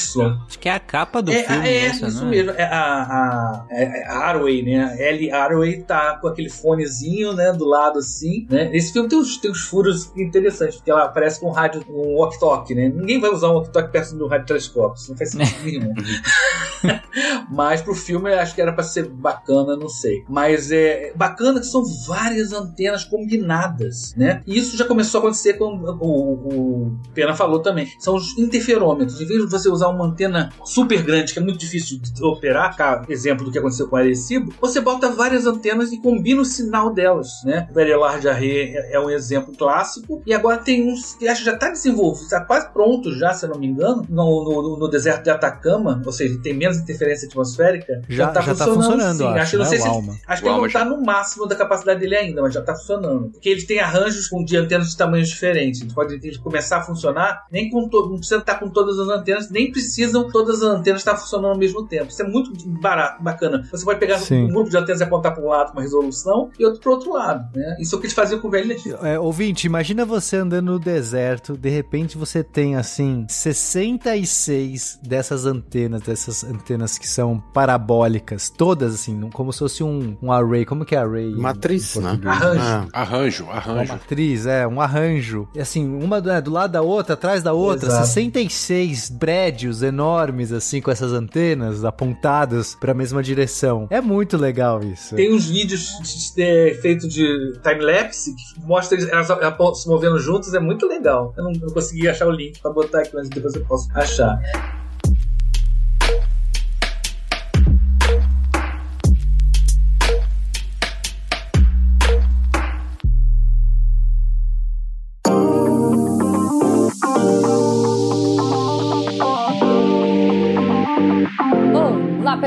Acho que é a capa do É, filme é, essa, isso é? mesmo. É a, a, é a Arway, né? A L. Arway tá com aquele fonezinho, né? Do lado assim, né? Esse filme tem uns, tem uns furos interessantes, porque ela aparece com um rádio, um walkie-talkie, né? Ninguém vai usar um walkie-talkie perto do radiotelescópio, isso não faz sentido nenhum. Mas pro filme acho que era pra ser bacana, não sei. Mas é bacana que são várias antenas combinadas, né? E isso já começou a acontecer com o, o Pena falou também. São os interferômetros. Em vez de você usar uma antena super grande, que é muito difícil de operar, cá, exemplo do que aconteceu com o Arecibo, você bota várias antenas e combina o sinal delas, né? O Very Large Array é é um exemplo clássico. E agora tem uns que acho que já está desenvolvido, está quase pronto já, se eu não me engano, no, no, no deserto de Atacama, ou seja, tem menos interferência atmosférica. já, já tá funcionando, sim. acho, que não né, sei o se Alma. Acho que não está no máximo da capacidade dele ainda, mas já está funcionando. Porque eles têm arranjos com de antenas de tamanhos diferentes. Eles podem eles começar a funcionar, nem com to- não precisa estar com todas as antenas, nem precisam todas as antenas estar funcionando ao mesmo tempo. Isso é muito barato, bacana. Você pode pegar Sim. um grupo de antenas e apontar para um lado uma resolução e outro para outro lado. Né? Isso é o que eles faziam com o velho É, ouvinte, imagina você andando no deserto, de repente você tem assim 66 dessas antenas, dessas antenas que são parabólicas, todas assim, como se fosse um, um array. Como que é array? Matriz, né? Arranjo. Ah, Arranjo, Uma arranjo. matriz, é, um arranjo. E assim, uma do, é, do lado da outra, atrás da outra, Exato. 66 prédios enormes, assim, com essas antenas apontadas pra mesma direção. É muito legal isso. Tem uns vídeos de- de- feitos de time-lapse que mostra eles- elas, elas se movendo juntas, é muito legal. Eu não, não consegui achar o link pra botar aqui, mas depois eu posso achar.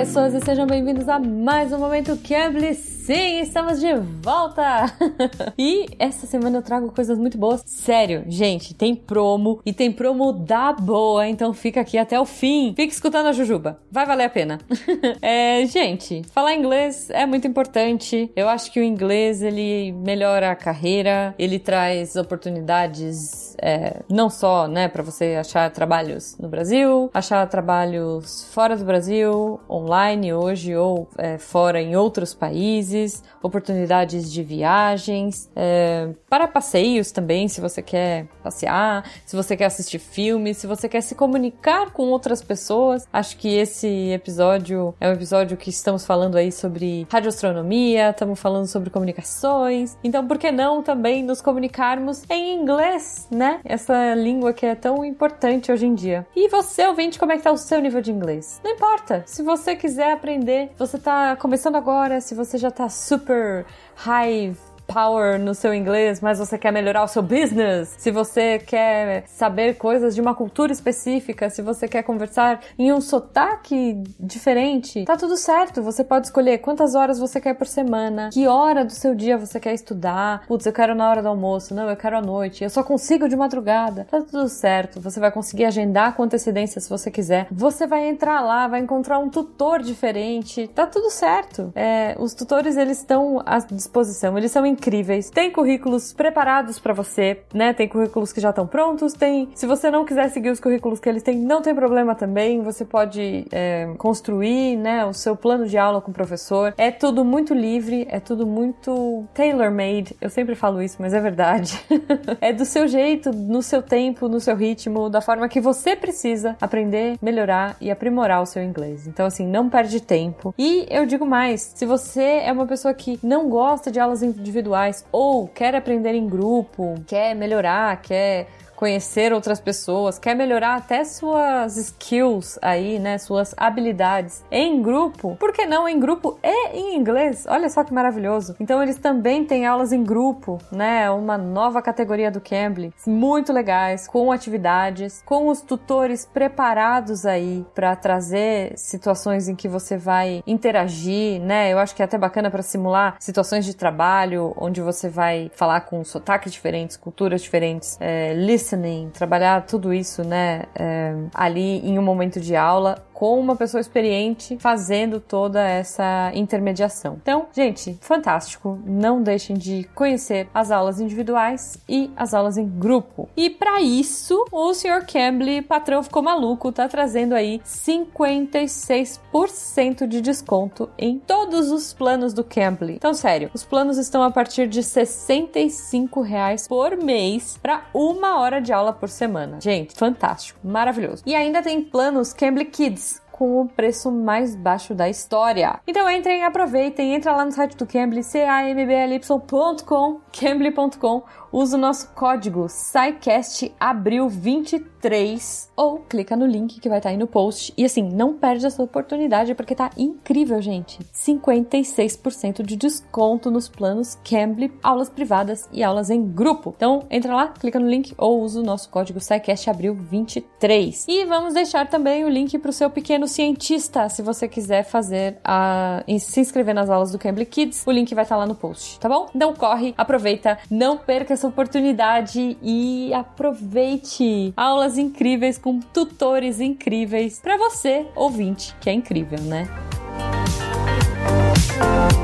Pessoas, e sejam bem-vindos a mais um Momento Cambly. Sim, estamos de volta! e essa semana eu trago coisas muito boas. Sério, gente, tem promo e tem promo da boa, então fica aqui até o fim. Fique escutando a Jujuba, vai valer a pena. é, gente, falar inglês é muito importante. Eu acho que o inglês ele melhora a carreira, ele traz oportunidades é, não só, né, para você achar trabalhos no Brasil, achar trabalhos fora do Brasil, online hoje ou é, fora em outros países, oportunidades de viagens, é, para passeios também, se você quer passear, se você quer assistir filmes, se você quer se comunicar com outras pessoas. Acho que esse episódio é um episódio que estamos falando aí sobre radioastronomia, estamos falando sobre comunicações. Então, por que não também nos comunicarmos em inglês, né? Essa língua que é tão importante hoje em dia. E você, ouvinte, como é que tá o seu nível de inglês? Não importa. Se você quiser aprender, você tá começando agora, se você já tá super high power no seu inglês, mas você quer melhorar o seu business, se você quer saber coisas de uma cultura específica, se você quer conversar em um sotaque diferente, tá tudo certo. Você pode escolher quantas horas você quer por semana, que hora do seu dia você quer estudar. Putz, eu quero na hora do almoço, não, eu quero à noite, eu só consigo de madrugada. Tá tudo certo. Você vai conseguir agendar com antecedência se você quiser. Você vai entrar lá, vai encontrar um tutor diferente. Tá tudo certo. É, os tutores eles estão à disposição, eles são incríveis. Tem currículos preparados para você, né? Tem currículos que já estão prontos. Tem, se você não quiser seguir os currículos que eles têm, não tem problema também. Você pode é, construir, né, o seu plano de aula com o professor. É tudo muito livre, é tudo muito tailor-made. Eu sempre falo isso, mas é verdade. é do seu jeito, no seu tempo, no seu ritmo, da forma que você precisa aprender, melhorar e aprimorar o seu inglês. Então, assim, não perde tempo. E eu digo mais: se você é uma pessoa que não gosta de aulas individuais ou quer aprender em grupo, quer melhorar, quer conhecer outras pessoas, quer melhorar até suas skills aí, né, suas habilidades em grupo, por que não em grupo e em inglês? Olha só que maravilhoso. Então eles também têm aulas em grupo, né, uma nova categoria do Cambly, muito legais, com atividades, com os tutores preparados aí para trazer situações em que você vai interagir, né? Eu acho que é até bacana para simular situações de trabalho onde você vai falar com sotaques diferentes, culturas diferentes, é, listening, trabalhar tudo isso, né, é, ali em um momento de aula com uma pessoa experiente fazendo toda essa intermediação. Então, gente, fantástico. Não deixem de conhecer as aulas individuais e as aulas em grupo. E para isso, o Sr. Cambly, patrão ficou maluco, tá trazendo aí 56% de desconto em todos os planos do Cambly. Então, sério, os planos estão a partir de 65 reais por mês para uma hora de aula por semana. Gente, fantástico, maravilhoso. E ainda tem planos Cambly Kids com o preço mais baixo da história. Então entrem, aproveitem, entra lá no site do Cambly, cambly.com, cambly.com, usa o nosso código SciCastAbril23 ou clica no link que vai estar aí no post. E assim, não perde essa oportunidade porque tá incrível, gente. 56% de desconto nos planos Cambly, aulas privadas e aulas em grupo. Então entra lá, clica no link ou usa o nosso código SciCastAbril23. E vamos deixar também o link para o seu pequeno cientista, se você quiser fazer a se inscrever nas aulas do Cambly Kids, o link vai estar lá no post, tá bom? Então corre, aproveita, não perca essa oportunidade e aproveite aulas incríveis com tutores incríveis para você, ouvinte, que é incrível, né?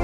E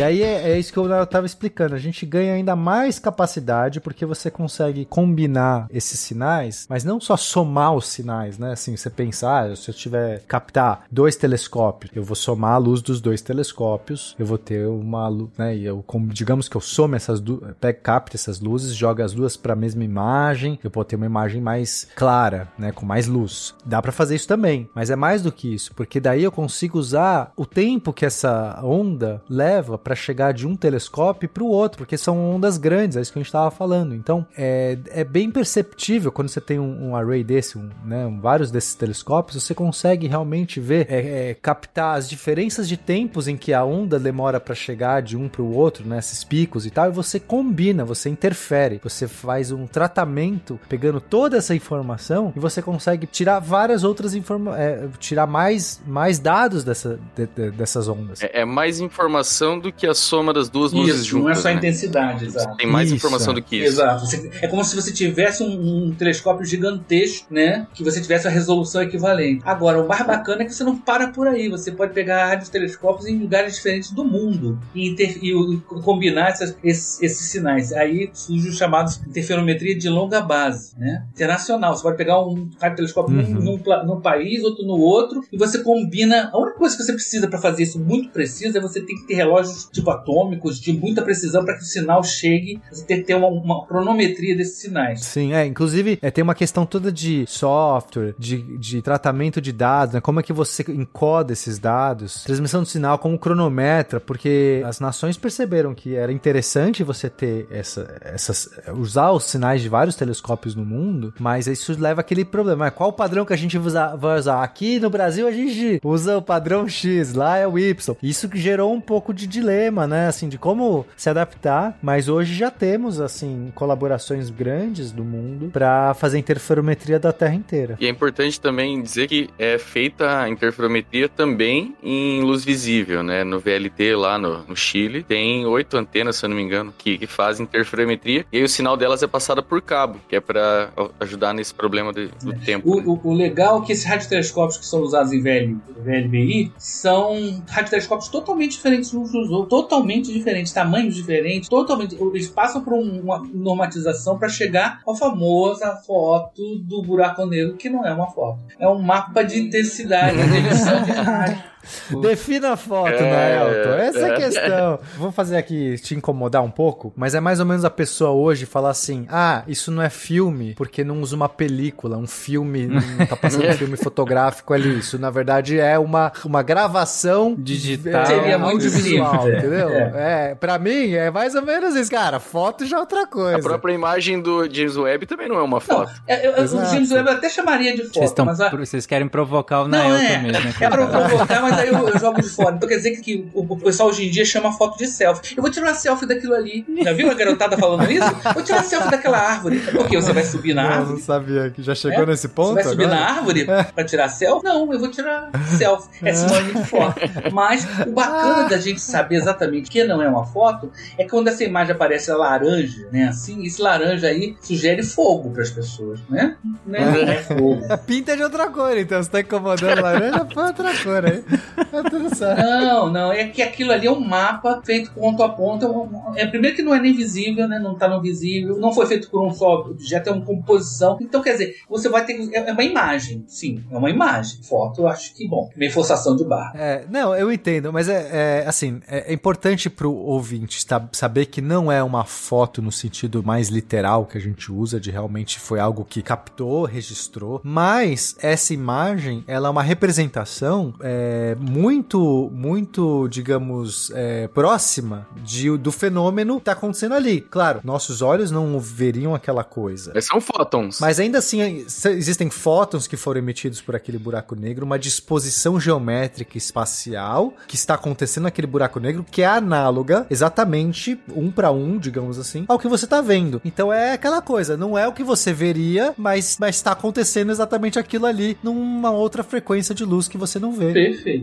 E aí é, é isso que eu tava explicando. A gente ganha ainda mais capacidade porque você consegue combinar esses sinais, mas não só somar os sinais, né? Assim, você pensar, ah, se eu tiver captar dois telescópios, eu vou somar a luz dos dois telescópios, eu vou ter uma luz, né? E eu, digamos que eu some essas duas, capte essas luzes, joga as duas para a mesma imagem, eu vou ter uma imagem mais clara, né? Com mais luz. Dá para fazer isso também, mas é mais do que isso, porque daí eu consigo usar o tempo que essa onda leva para chegar de um telescópio para o outro, porque são ondas grandes, é isso que a gente estava falando. Então é, é bem perceptível quando você tem um, um array desse, um, né, um, vários desses telescópios, você consegue realmente ver, é, é, captar as diferenças de tempos em que a onda demora para chegar de um para o outro, né, esses picos e tal, e você combina, você interfere, você faz um tratamento pegando toda essa informação e você consegue tirar várias outras informações, é, tirar mais, mais dados dessa, de, de, dessas ondas. É, é, mais informação do que a soma das duas isso, luzes juntas. Não é só né? intensidade, exato. Tem mais Isso. informação do que isso. Exato. Você- é como se você tivesse um, um telescópio gigantesco, né? Que você tivesse a resolução equivalente. Agora, o mais bacana é que você não para por aí. Você pode pegar rádios telescópios em lugares diferentes do mundo e, inter- e o- combinar essas- esses, esses sinais. Aí surge os chamados interferometria de longa base, né? Internacional. Você pode pegar um radiotelescópio num, Uhum. num, pla- num país, outro no outro, e você combina. A única coisa que você precisa para fazer isso muito preciso é você ter que ter relógios tipo atômicos de muita precisão para que o sinal chegue. Tem que ter uma, uma cronometria desses sinais. Sim, é. Inclusive, é, tem uma questão toda de software, de, de tratamento de dados, né? Como é que você encoda esses dados? Transmissão de sinal como cronometra, porque as nações perceberam que era interessante você ter essa, essas. usar os sinais de vários telescópios no mundo, mas isso leva aquele problema. é, Qual o padrão que a gente usa- vai usar? Aqui no Brasil a gente usa o padrão X, lá é o Y. Isso que gerou um pouco de dilema, né? Assim, de como se adaptar, mas hoje já temos, assim, colaborações grandes do mundo para fazer interferometria da Terra inteira. E é importante também dizer que é feita a interferometria também em luz visível, né? No VLT lá no, no Chile, tem oito antenas, se eu não me engano, que, que fazem interferometria. E aí o sinal delas é passado por cabo, que é para ajudar nesse problema de- do tempo. né? O, o- o legal é que esses radiotelescópios que são usados em VL, VLBI são radiotelescópios totalmente diferentes uns dos outros, totalmente diferentes, tamanhos diferentes, totalmente. Eles passam por um- uma normatização para chegar à famosa foto do buraco negro, que não é uma foto, é um mapa de intensidade de emissão de rádio. Defina a foto, É, né, Elton? Essa é a é. questão. Vou fazer aqui te incomodar um pouco, mas é mais ou menos a pessoa hoje falar assim: ah, isso não é filme porque não usa uma película, um filme, não tá passando um filme fotográfico ali. Isso, na verdade, é uma, uma gravação Digital. Seria muito audiovisual, simples, é. entendeu? É. pra mim, é mais ou menos isso, cara. Foto já é outra coisa. A própria imagem do James Webb também não é uma Não, foto. é- é- o Exato. James Webb até chamaria de Vocês, foto, estão, mas a, vocês querem provocar o Não, Naelton é. mesmo, né? É provocar, mas aí eu, eu jogo de fora. Então quer dizer que, que o, o pessoal hoje em dia chama foto de selfie. Eu vou tirar uma selfie daquilo ali. Já viu a garotada falando isso? Vou tirar selfie daquela árvore. Por quê? Você vai subir na Não, não árvore? sabia que já chegou É? nesse Você ponto vai subir agora? na árvore pra tirar selfie? Não, eu vou tirar selfie. É sinônimo de foto. Mas o bacana da gente saber exatamente que não é uma foto é que quando essa imagem aparece laranja, né? Assim, esse laranja aí sugere fogo pras pessoas, né? Né? Não é fogo. Pinta de outra cor, então. Você tá incomodando laranja, põe outra cor aí. Tá. Não, não, é que aquilo ali é um mapa feito ponto a ponto. É, um- é primeiro que não é nem visível, né? Não tá no visível, não foi feito por um só objeto, é uma composição. Então, quer dizer, você vai ter que. É é uma imagem, sim, é uma imagem. Foto, eu acho que bom. Meio forçação de barra. É, não, eu entendo, mas é, é, assim, é, é importante pro ouvinte sa- saber que não é uma foto no sentido mais literal que a gente usa, de realmente foi algo que captou, registrou, mas essa imagem, ela é uma representação é, muito, muito, digamos, é, próxima de, do fenômeno que tá acontecendo ali. Claro, nossos olhos não veriam aquela coisa. Mas são fótons. Mas ainda assim, existem fótons que foram emitidos por aquele buraco negro, uma disposição geométrica espacial que está acontecendo naquele buraco negro que é análoga, exatamente um para um, digamos assim, ao que você está vendo. Então é aquela coisa, não é o que você veria, mas mas está acontecendo exatamente aquilo ali numa outra frequência de luz que você não vê. Perfeito.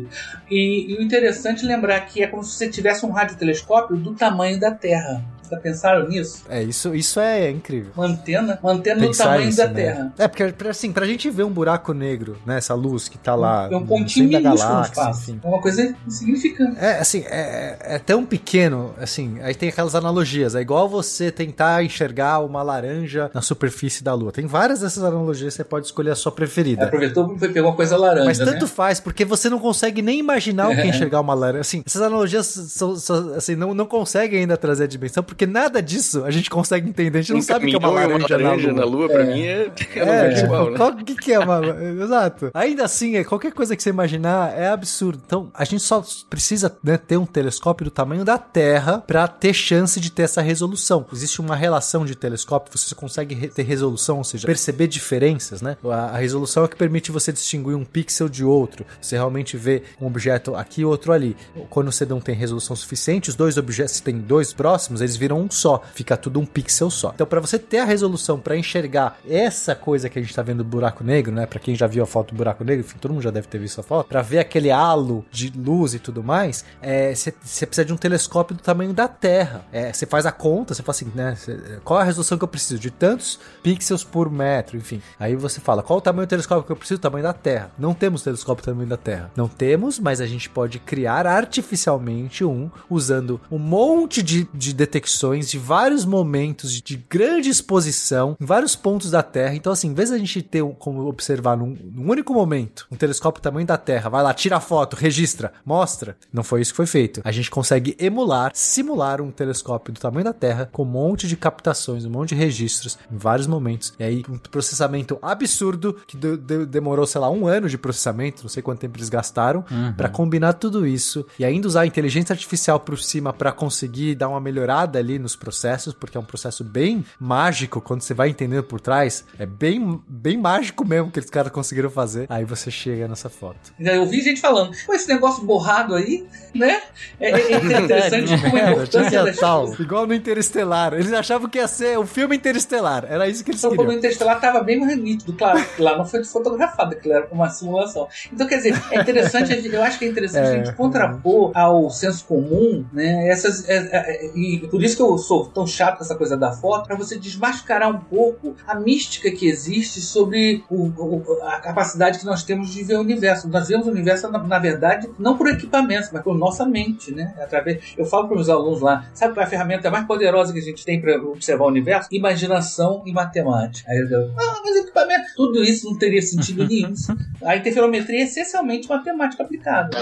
E, e o interessante é lembrar que é como se você tivesse um radiotelescópio do tamanho da Terra. Já pensaram nisso? É, isso, isso é incrível. Uma antena, uma antena do Pensar tamanho isso, da né? Terra. É, porque assim, pra gente ver um buraco negro, né? Essa luz que tá lá É um pontinho da galáxia, enfim. É uma coisa insignificante. É, assim, é, é tão pequeno, assim, aí tem aquelas analogias. É igual você tentar enxergar uma laranja na superfície da Lua. Tem várias dessas analogias, você pode escolher a sua preferida. Aproveitou e pegou uma coisa laranja, Mas tanto né? faz, porque você não consegue nem imaginar o que é enxergar uma laranja. Assim, essas analogias são, são- assim, não, não conseguem ainda trazer a dimensão, porque nada disso a gente consegue entender. A gente não Um sabe o que é uma laranja, uma laranja na Lua. pra mim, é, é, É, é tipo, igual, né? qual que, que é uma. Exato. Ainda assim, é, qualquer coisa que você imaginar é absurdo. Então, a gente só precisa né, ter um telescópio do tamanho da Terra pra ter chance de ter essa resolução. Existe uma relação de telescópio, você consegue re- ter resolução, ou seja, perceber diferenças, né? A, a resolução é o que permite você distinguir um pixel de outro. Você realmente vê um objeto aqui e outro ali. Quando você não tem resolução suficiente, os dois objetos, se tem dois próximos, eles viram um só. Fica tudo um pixel só. Então, para você ter a resolução para enxergar essa coisa que a gente tá vendo do buraco negro, né? Para quem já viu a foto do buraco negro, enfim, todo mundo já deve ter visto a foto, para ver aquele halo de luz e tudo mais, é, você você precisa de um telescópio do tamanho da Terra. É, Você faz a conta, você fala assim, né? cê- Qual a resolução que eu preciso? De tantos pixels por metro, enfim. Aí você fala, qual o tamanho do telescópio que eu preciso? O tamanho da Terra. Não temos telescópio do tamanho da Terra. Não temos, mas a gente pode criar artificialmente um, usando um monte de, de detecções de vários momentos de, de grande exposição em vários pontos da Terra. Então, assim, em vez da gente ter como observar num, num único momento um telescópio do tamanho da Terra, vai lá, tira a foto, registra, mostra. Não foi isso que foi feito. A gente consegue emular, simular um telescópio do tamanho da Terra com um monte de captações, um monte de registros em vários momentos. E aí, um processamento absurdo que de- de- demorou, sei lá, um ano de processamento, não sei quanto tempo eles gastaram, pra combinar tudo isso e ainda usar a inteligência artificial por cima pra conseguir dar uma melhorada ali nos processos, porque é um processo bem mágico quando você vai entendendo por trás. É bem, bem mágico mesmo que eles caras conseguiram fazer. Aí você chega nessa foto. Eu ouvi gente falando, pô, esse negócio borrado aí, né? É, é- é interessante como a É, importância tinha das tal, igual no Interestelar. Eles achavam que ia ser o filme Interestelar. Era isso que eles O queriam. problema interestelar estava bem mais nítido, claro. Lá não foi fotografado, aquilo era uma simulação. Então, quer dizer, é interessante, a eu acho que é interessante a É. gente contrapor ao senso comum, né? Essas, é, é, é, e por isso que eu sou tão chato com essa coisa da foto, para você desmascarar um pouco a mística que existe sobre o- o- a capacidade que nós temos de ver o universo. Nós vemos o universo, na, na verdade, não por equipamentos, mas por nossa mente, né? Através, eu falo para os meus alunos lá, sabe qual é a ferramenta mais poderosa que a gente tem para observar o universo? Imaginação e matemática. Aí eu digo, ah, mas equipamento, tudo isso não teria sentido nenhum. A interferometria é essencialmente matemática aplicada.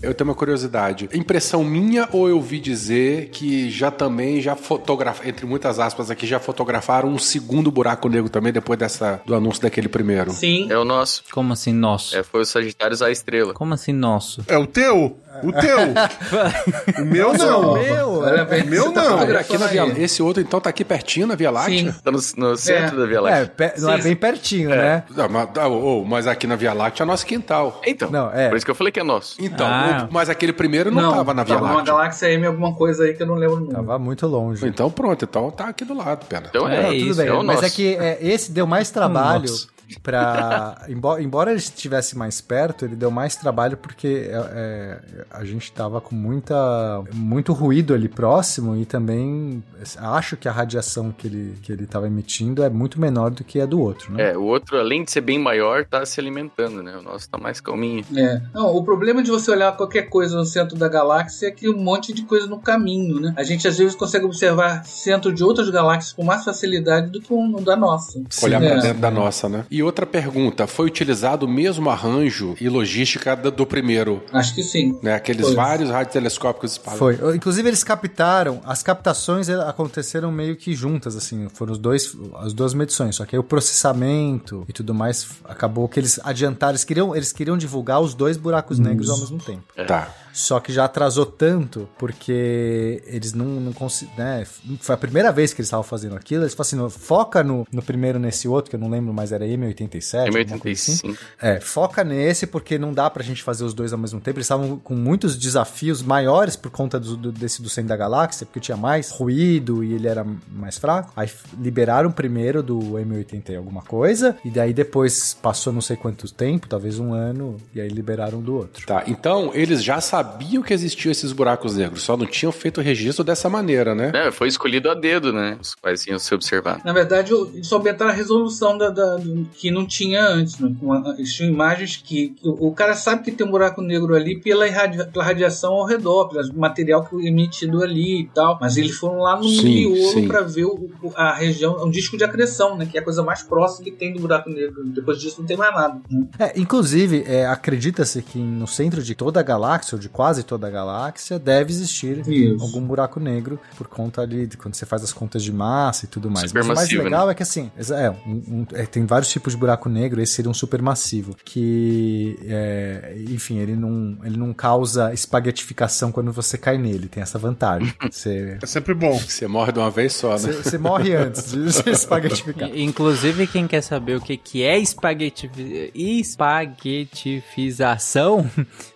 Eu tenho uma curiosidade. Impressão minha ou eu ouvi dizer que já também já fotografaram, entre muitas aspas aqui, já fotografaram um segundo buraco negro também depois dessa do anúncio daquele primeiro? Sim. É o nosso. Como assim, nosso? É, foi o Sagitários à estrela. Como assim, nosso? É o teu? O teu? o meu não. Meu, O meu você tá não. fotografando Aqui na Via, esse outro então tá aqui pertinho na Via Láctea? Sim. Tá no, no centro É. da Via é, Láctea. pe- não é bem pertinho, né? Não, mas, ô, mas aqui na Via Láctea é nosso quintal. Então, Não, é. por isso que eu falei que é nosso. Então, Ah. O- mas aquele primeiro não, tava na Via tava Láctea. galáxia M alguma coisa aí que eu não lembro o nome. Tava muito longe. Então pronto, então tá aqui do lado, pena. Então É é, isso, Tudo bem, é o mas nosso. é que é, esse deu mais trabalho Nossa. Pra. embora, embora ele estivesse mais perto, ele deu mais trabalho porque é, é, a gente tava com muita, muito ruído ali próximo e também acho que a radiação que ele, que ele tava emitindo é muito menor do que a do outro, né? É, o outro, além de ser bem maior, tá se alimentando, né? O nosso tá mais calminho. É. Não, o problema de você olhar qualquer coisa no centro da galáxia é que um monte de coisa no caminho, né? A gente às vezes consegue observar centro de outras galáxias com mais facilidade do que um da nossa. Olhar É. pra dentro da nossa, né? E outra pergunta, foi utilizado o mesmo arranjo e logística do, do primeiro, Acho que sim. né? Aqueles Foi. vários radiotelescópicos espalhados. Foi. Inclusive, eles captaram, as captações eh, aconteceram meio que juntas, assim, foram os dois, as duas medições, só que aí o processamento e tudo mais acabou que eles adiantaram, eles queriam, eles queriam divulgar os dois buracos negros ao mesmo tempo. Tá. Só que já atrasou tanto porque eles não, não conseguiram. Né? Foi a primeira vez que eles estavam fazendo aquilo. Eles falaram assim: foca no, no primeiro nesse outro, que eu não lembro mais, era M87. alguma coisa assim. M85. É, foca nesse porque não dá pra gente fazer os dois ao mesmo tempo. Eles estavam com muitos desafios maiores por conta do, do- desse do centro da galáxia, porque tinha mais ruído e ele era mais fraco. Aí liberaram primeiro do M80 e alguma coisa, e daí depois passou não sei quanto tempo, talvez um ano, e aí liberaram do outro. Tá, então eles já sabiam sabiam que existiam esses buracos negros, só não tinham feito o registro dessa maneira, né? É, foi escolhido a dedo, né? Os quais iam se observar. Na verdade, eles aumentaram a resolução da, da- do- que não tinha antes. Né? Com a- Eles tinham imagens que, que o o cara sabe que tem um buraco negro ali pela, irradia- pela radiação ao redor, pelo material que é emitido ali e tal. Mas eles foram lá no Sim, miolo para ver o- o- a região, um disco de acreção, né? Que é a coisa mais próxima que tem do buraco negro. Depois disso não tem mais nada. né? É, inclusive, é, acredita-se que no centro de toda a galáxia, ou de quase toda a galáxia, deve existir Isso. algum buraco negro por conta ali de quando você faz as contas de massa e tudo mais. Mas o mais Supermassivo, legal é que assim, é, um- um- é, tem vários tipos de buraco negro, esse seria um supermassivo, que, é, enfim, ele não, ele não causa espaguetificação quando você cai nele, tem essa vantagem. Você, É sempre bom. Você morre de uma vez só, né? você, você morre antes de espaguetificar. Inclusive, quem quer saber o que, que é espaguetifi- espaguetifização,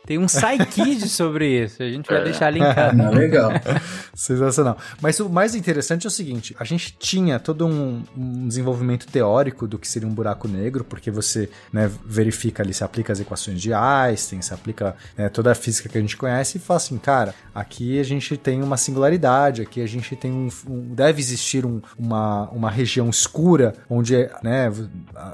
tem um SciKid sobre isso. A gente vai deixar linkado. Legal. Sensacional. Mas o mais interessante é o seguinte: a gente tinha todo um, um desenvolvimento teórico do que seria um buraco negro, porque você né, verifica ali, se aplica as equações de Einstein, se aplica né, toda a física que a gente conhece e fala assim, cara, aqui a gente tem uma singularidade, aqui a gente tem um. um- deve existir um- uma, uma região escura onde né,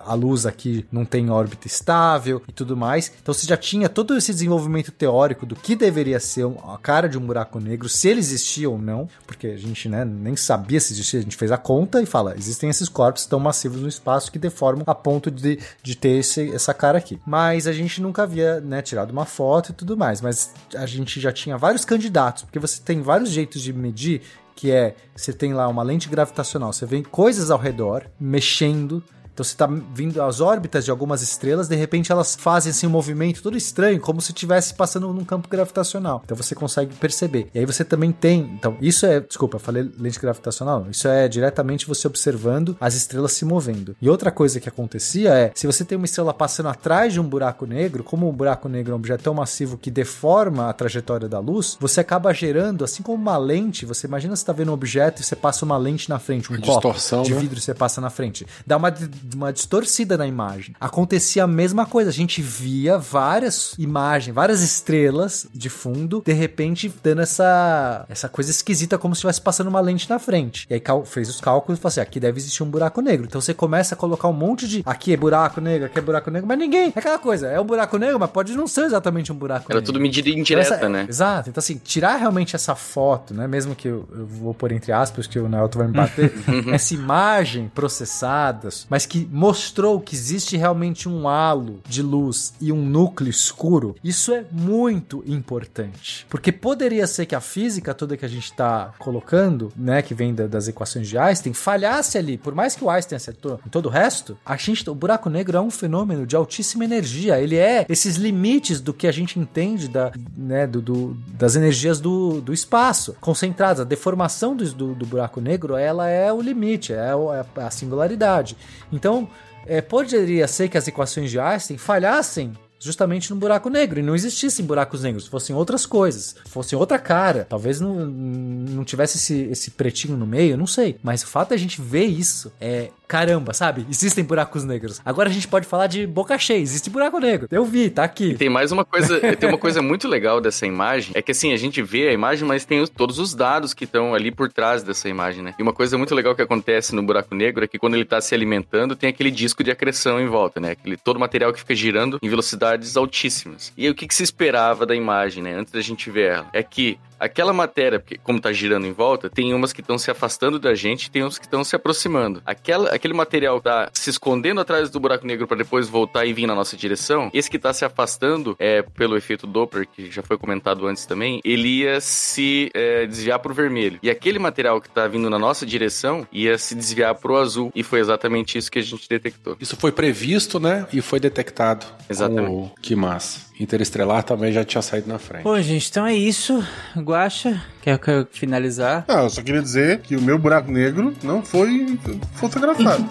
a luz aqui não tem órbita estável e tudo mais. Então você já tinha todo esse desenvolvimento teórico do que deveria ser a cara de um buraco negro, se ele existia ou não, porque a gente né, nem sabia se existia, a gente fez a conta e fala, existem esses corpos tão massivos no espaço que deformam a ponto de, de ter esse- essa cara aqui. Mas a gente nunca havia né, tirado uma foto e tudo mais, mas a gente já tinha vários candidatos, porque você tem vários jeitos de medir que é, você tem lá uma lente gravitacional, você vê coisas ao redor mexendo, então você tá vindo as órbitas de algumas estrelas, de repente elas fazem assim um movimento todo estranho, como se estivesse passando num campo gravitacional. Então você consegue perceber. E aí você também tem, então isso é, desculpa, eu falei lente gravitacional, isso é diretamente você observando as estrelas se movendo. E outra coisa que acontecia é, se você tem uma estrela passando atrás de um buraco negro, como um buraco negro é um objeto tão massivo que deforma a trajetória da luz, você acaba gerando, assim como uma lente, você imagina você tá vendo um objeto e você passa uma lente na frente, um Uma copo distorção, de né? vidro você passa na frente. Dá uma, uma distorcida na imagem. Acontecia a mesma coisa. A gente via várias imagens, várias estrelas de fundo, de repente dando essa, essa coisa esquisita, como se estivesse passando uma lente na frente. E aí fez os cálculos e falou assim: aqui deve existir um buraco negro. Então você começa a colocar um monte de. Aqui é buraco negro, aqui é buraco negro, mas ninguém. É aquela coisa, é um buraco negro, mas pode não ser exatamente um buraco Era negro. tudo medida Então, indireta, essa- né? Exato. Então, assim, tirar realmente essa foto, né? Mesmo que eu, eu vou pôr entre aspas, que o Nelton vai me bater, essa imagem processada, mas que mostrou que existe realmente um halo de luz e um núcleo escuro, isso é muito importante. Porque poderia ser que a física toda que a gente está colocando, né, que vem da- das equações de Einstein, falhasse ali. Por mais que o Einstein acertou em todo o resto, a gente, o buraco negro é um fenômeno de altíssima energia. Ele é esses limites do que a gente entende da, né, do, do- das energias do, do espaço concentradas. A deformação do, do, do buraco negro, ela é o limite, é, o- é a singularidade. Então, é, poderia ser que as equações de Einstein falhassem justamente no buraco negro e não existissem buracos negros, fossem outras coisas, fossem outra cara. Talvez não, não tivesse esse, esse pretinho no meio, não sei. Mas o fato da gente ver isso é. Caramba, sabe? Existem buracos negros. Agora a gente pode falar de boca cheia. Existe buraco negro. Eu vi, tá aqui. E tem mais uma coisa, tem uma coisa muito legal dessa imagem, é que assim, a gente vê a imagem, mas tem os- todos os dados que estão ali por trás dessa imagem, né? E uma coisa muito legal que acontece no buraco negro é que quando ele tá se alimentando, tem aquele disco de acreção em volta, né? Aquele todo material que fica girando em velocidades altíssimas. E aí o que, que se esperava da imagem, né? Antes da gente ver ela, é que aquela matéria, porque como tá girando em volta, tem umas que estão se afastando da gente, tem uns que estão se aproximando. Aquela, aquele material tá se escondendo atrás do buraco negro para depois voltar e vir na nossa direção. Esse que tá se afastando, é pelo efeito Doppler, que já foi comentado antes também, ele ia se é, desviar pro vermelho. E aquele material que tá vindo na nossa direção ia se desviar pro azul. E foi exatamente isso que a gente detectou. Isso foi previsto, né? E foi detectado. Exatamente. Oh, que massa. Interestelar também já tinha saído na frente. Bom, gente, então é isso. Guaxa, quer, quer finalizar? Ah, eu só queria dizer que o meu buraco negro não foi fotografado.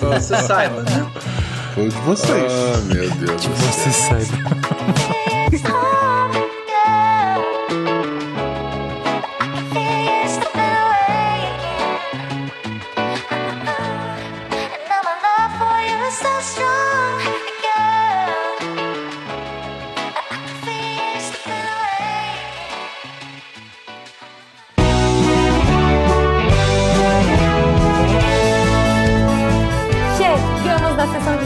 Você saiba, né? Foi o de vocês. Ah, meu Deus. Você saiba.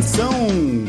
Atenção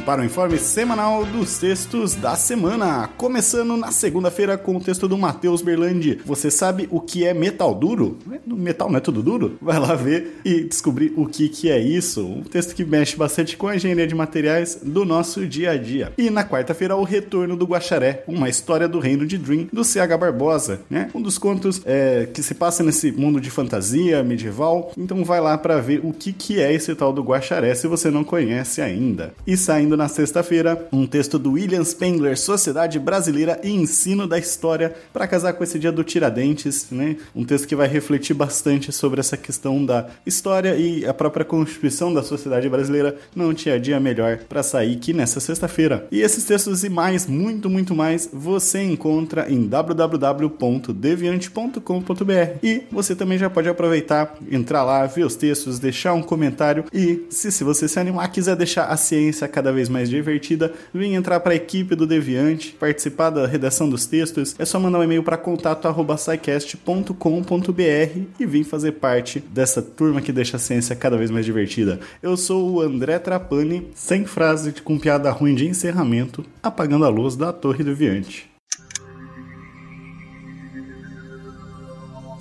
para o informe semanal dos textos da semana. Começando na segunda-feira com o texto do Matheus Berlandi. Você sabe o que é metal duro? Metal não é tudo duro? Vai lá ver e descobrir o que, que é isso. Um texto que mexe bastante com a engenharia de materiais do nosso dia a dia. E na quarta-feira, o retorno do Guaxaré, uma história do reino de Dream, do C.H. Barbosa, né? Um dos contos é, que se passa nesse mundo de fantasia medieval. Então vai lá para ver o que, que é esse tal do Guaxaré, se você não conhece ainda. E saindo na sexta-feira, um texto do William Spengler, Sociedade Brasileira e Ensino da História, para casar com esse dia do Tiradentes, né? Um texto que vai refletir bastante sobre essa questão da história e a própria constituição da sociedade brasileira. Não tinha dia melhor para sair que nessa sexta-feira. E esses textos e mais, muito, muito mais, você encontra em www.deviante.com.br. E você também já pode aproveitar, entrar lá, ver os textos, deixar um comentário e, se, se você se animar, quiser deixar a ciência cada vez mais divertida, vem entrar para a equipe do Deviante, participar da redação dos textos. É só mandar um e-mail para contato@scicast.com.br e vir fazer parte dessa turma que deixa a ciência cada vez mais divertida. Eu sou o André Trapani, sem frase com piada ruim de encerramento, apagando a luz da Torre Deviante.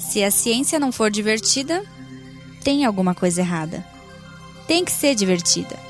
Se a ciência não for divertida, tem alguma coisa errada. Tem que ser divertida.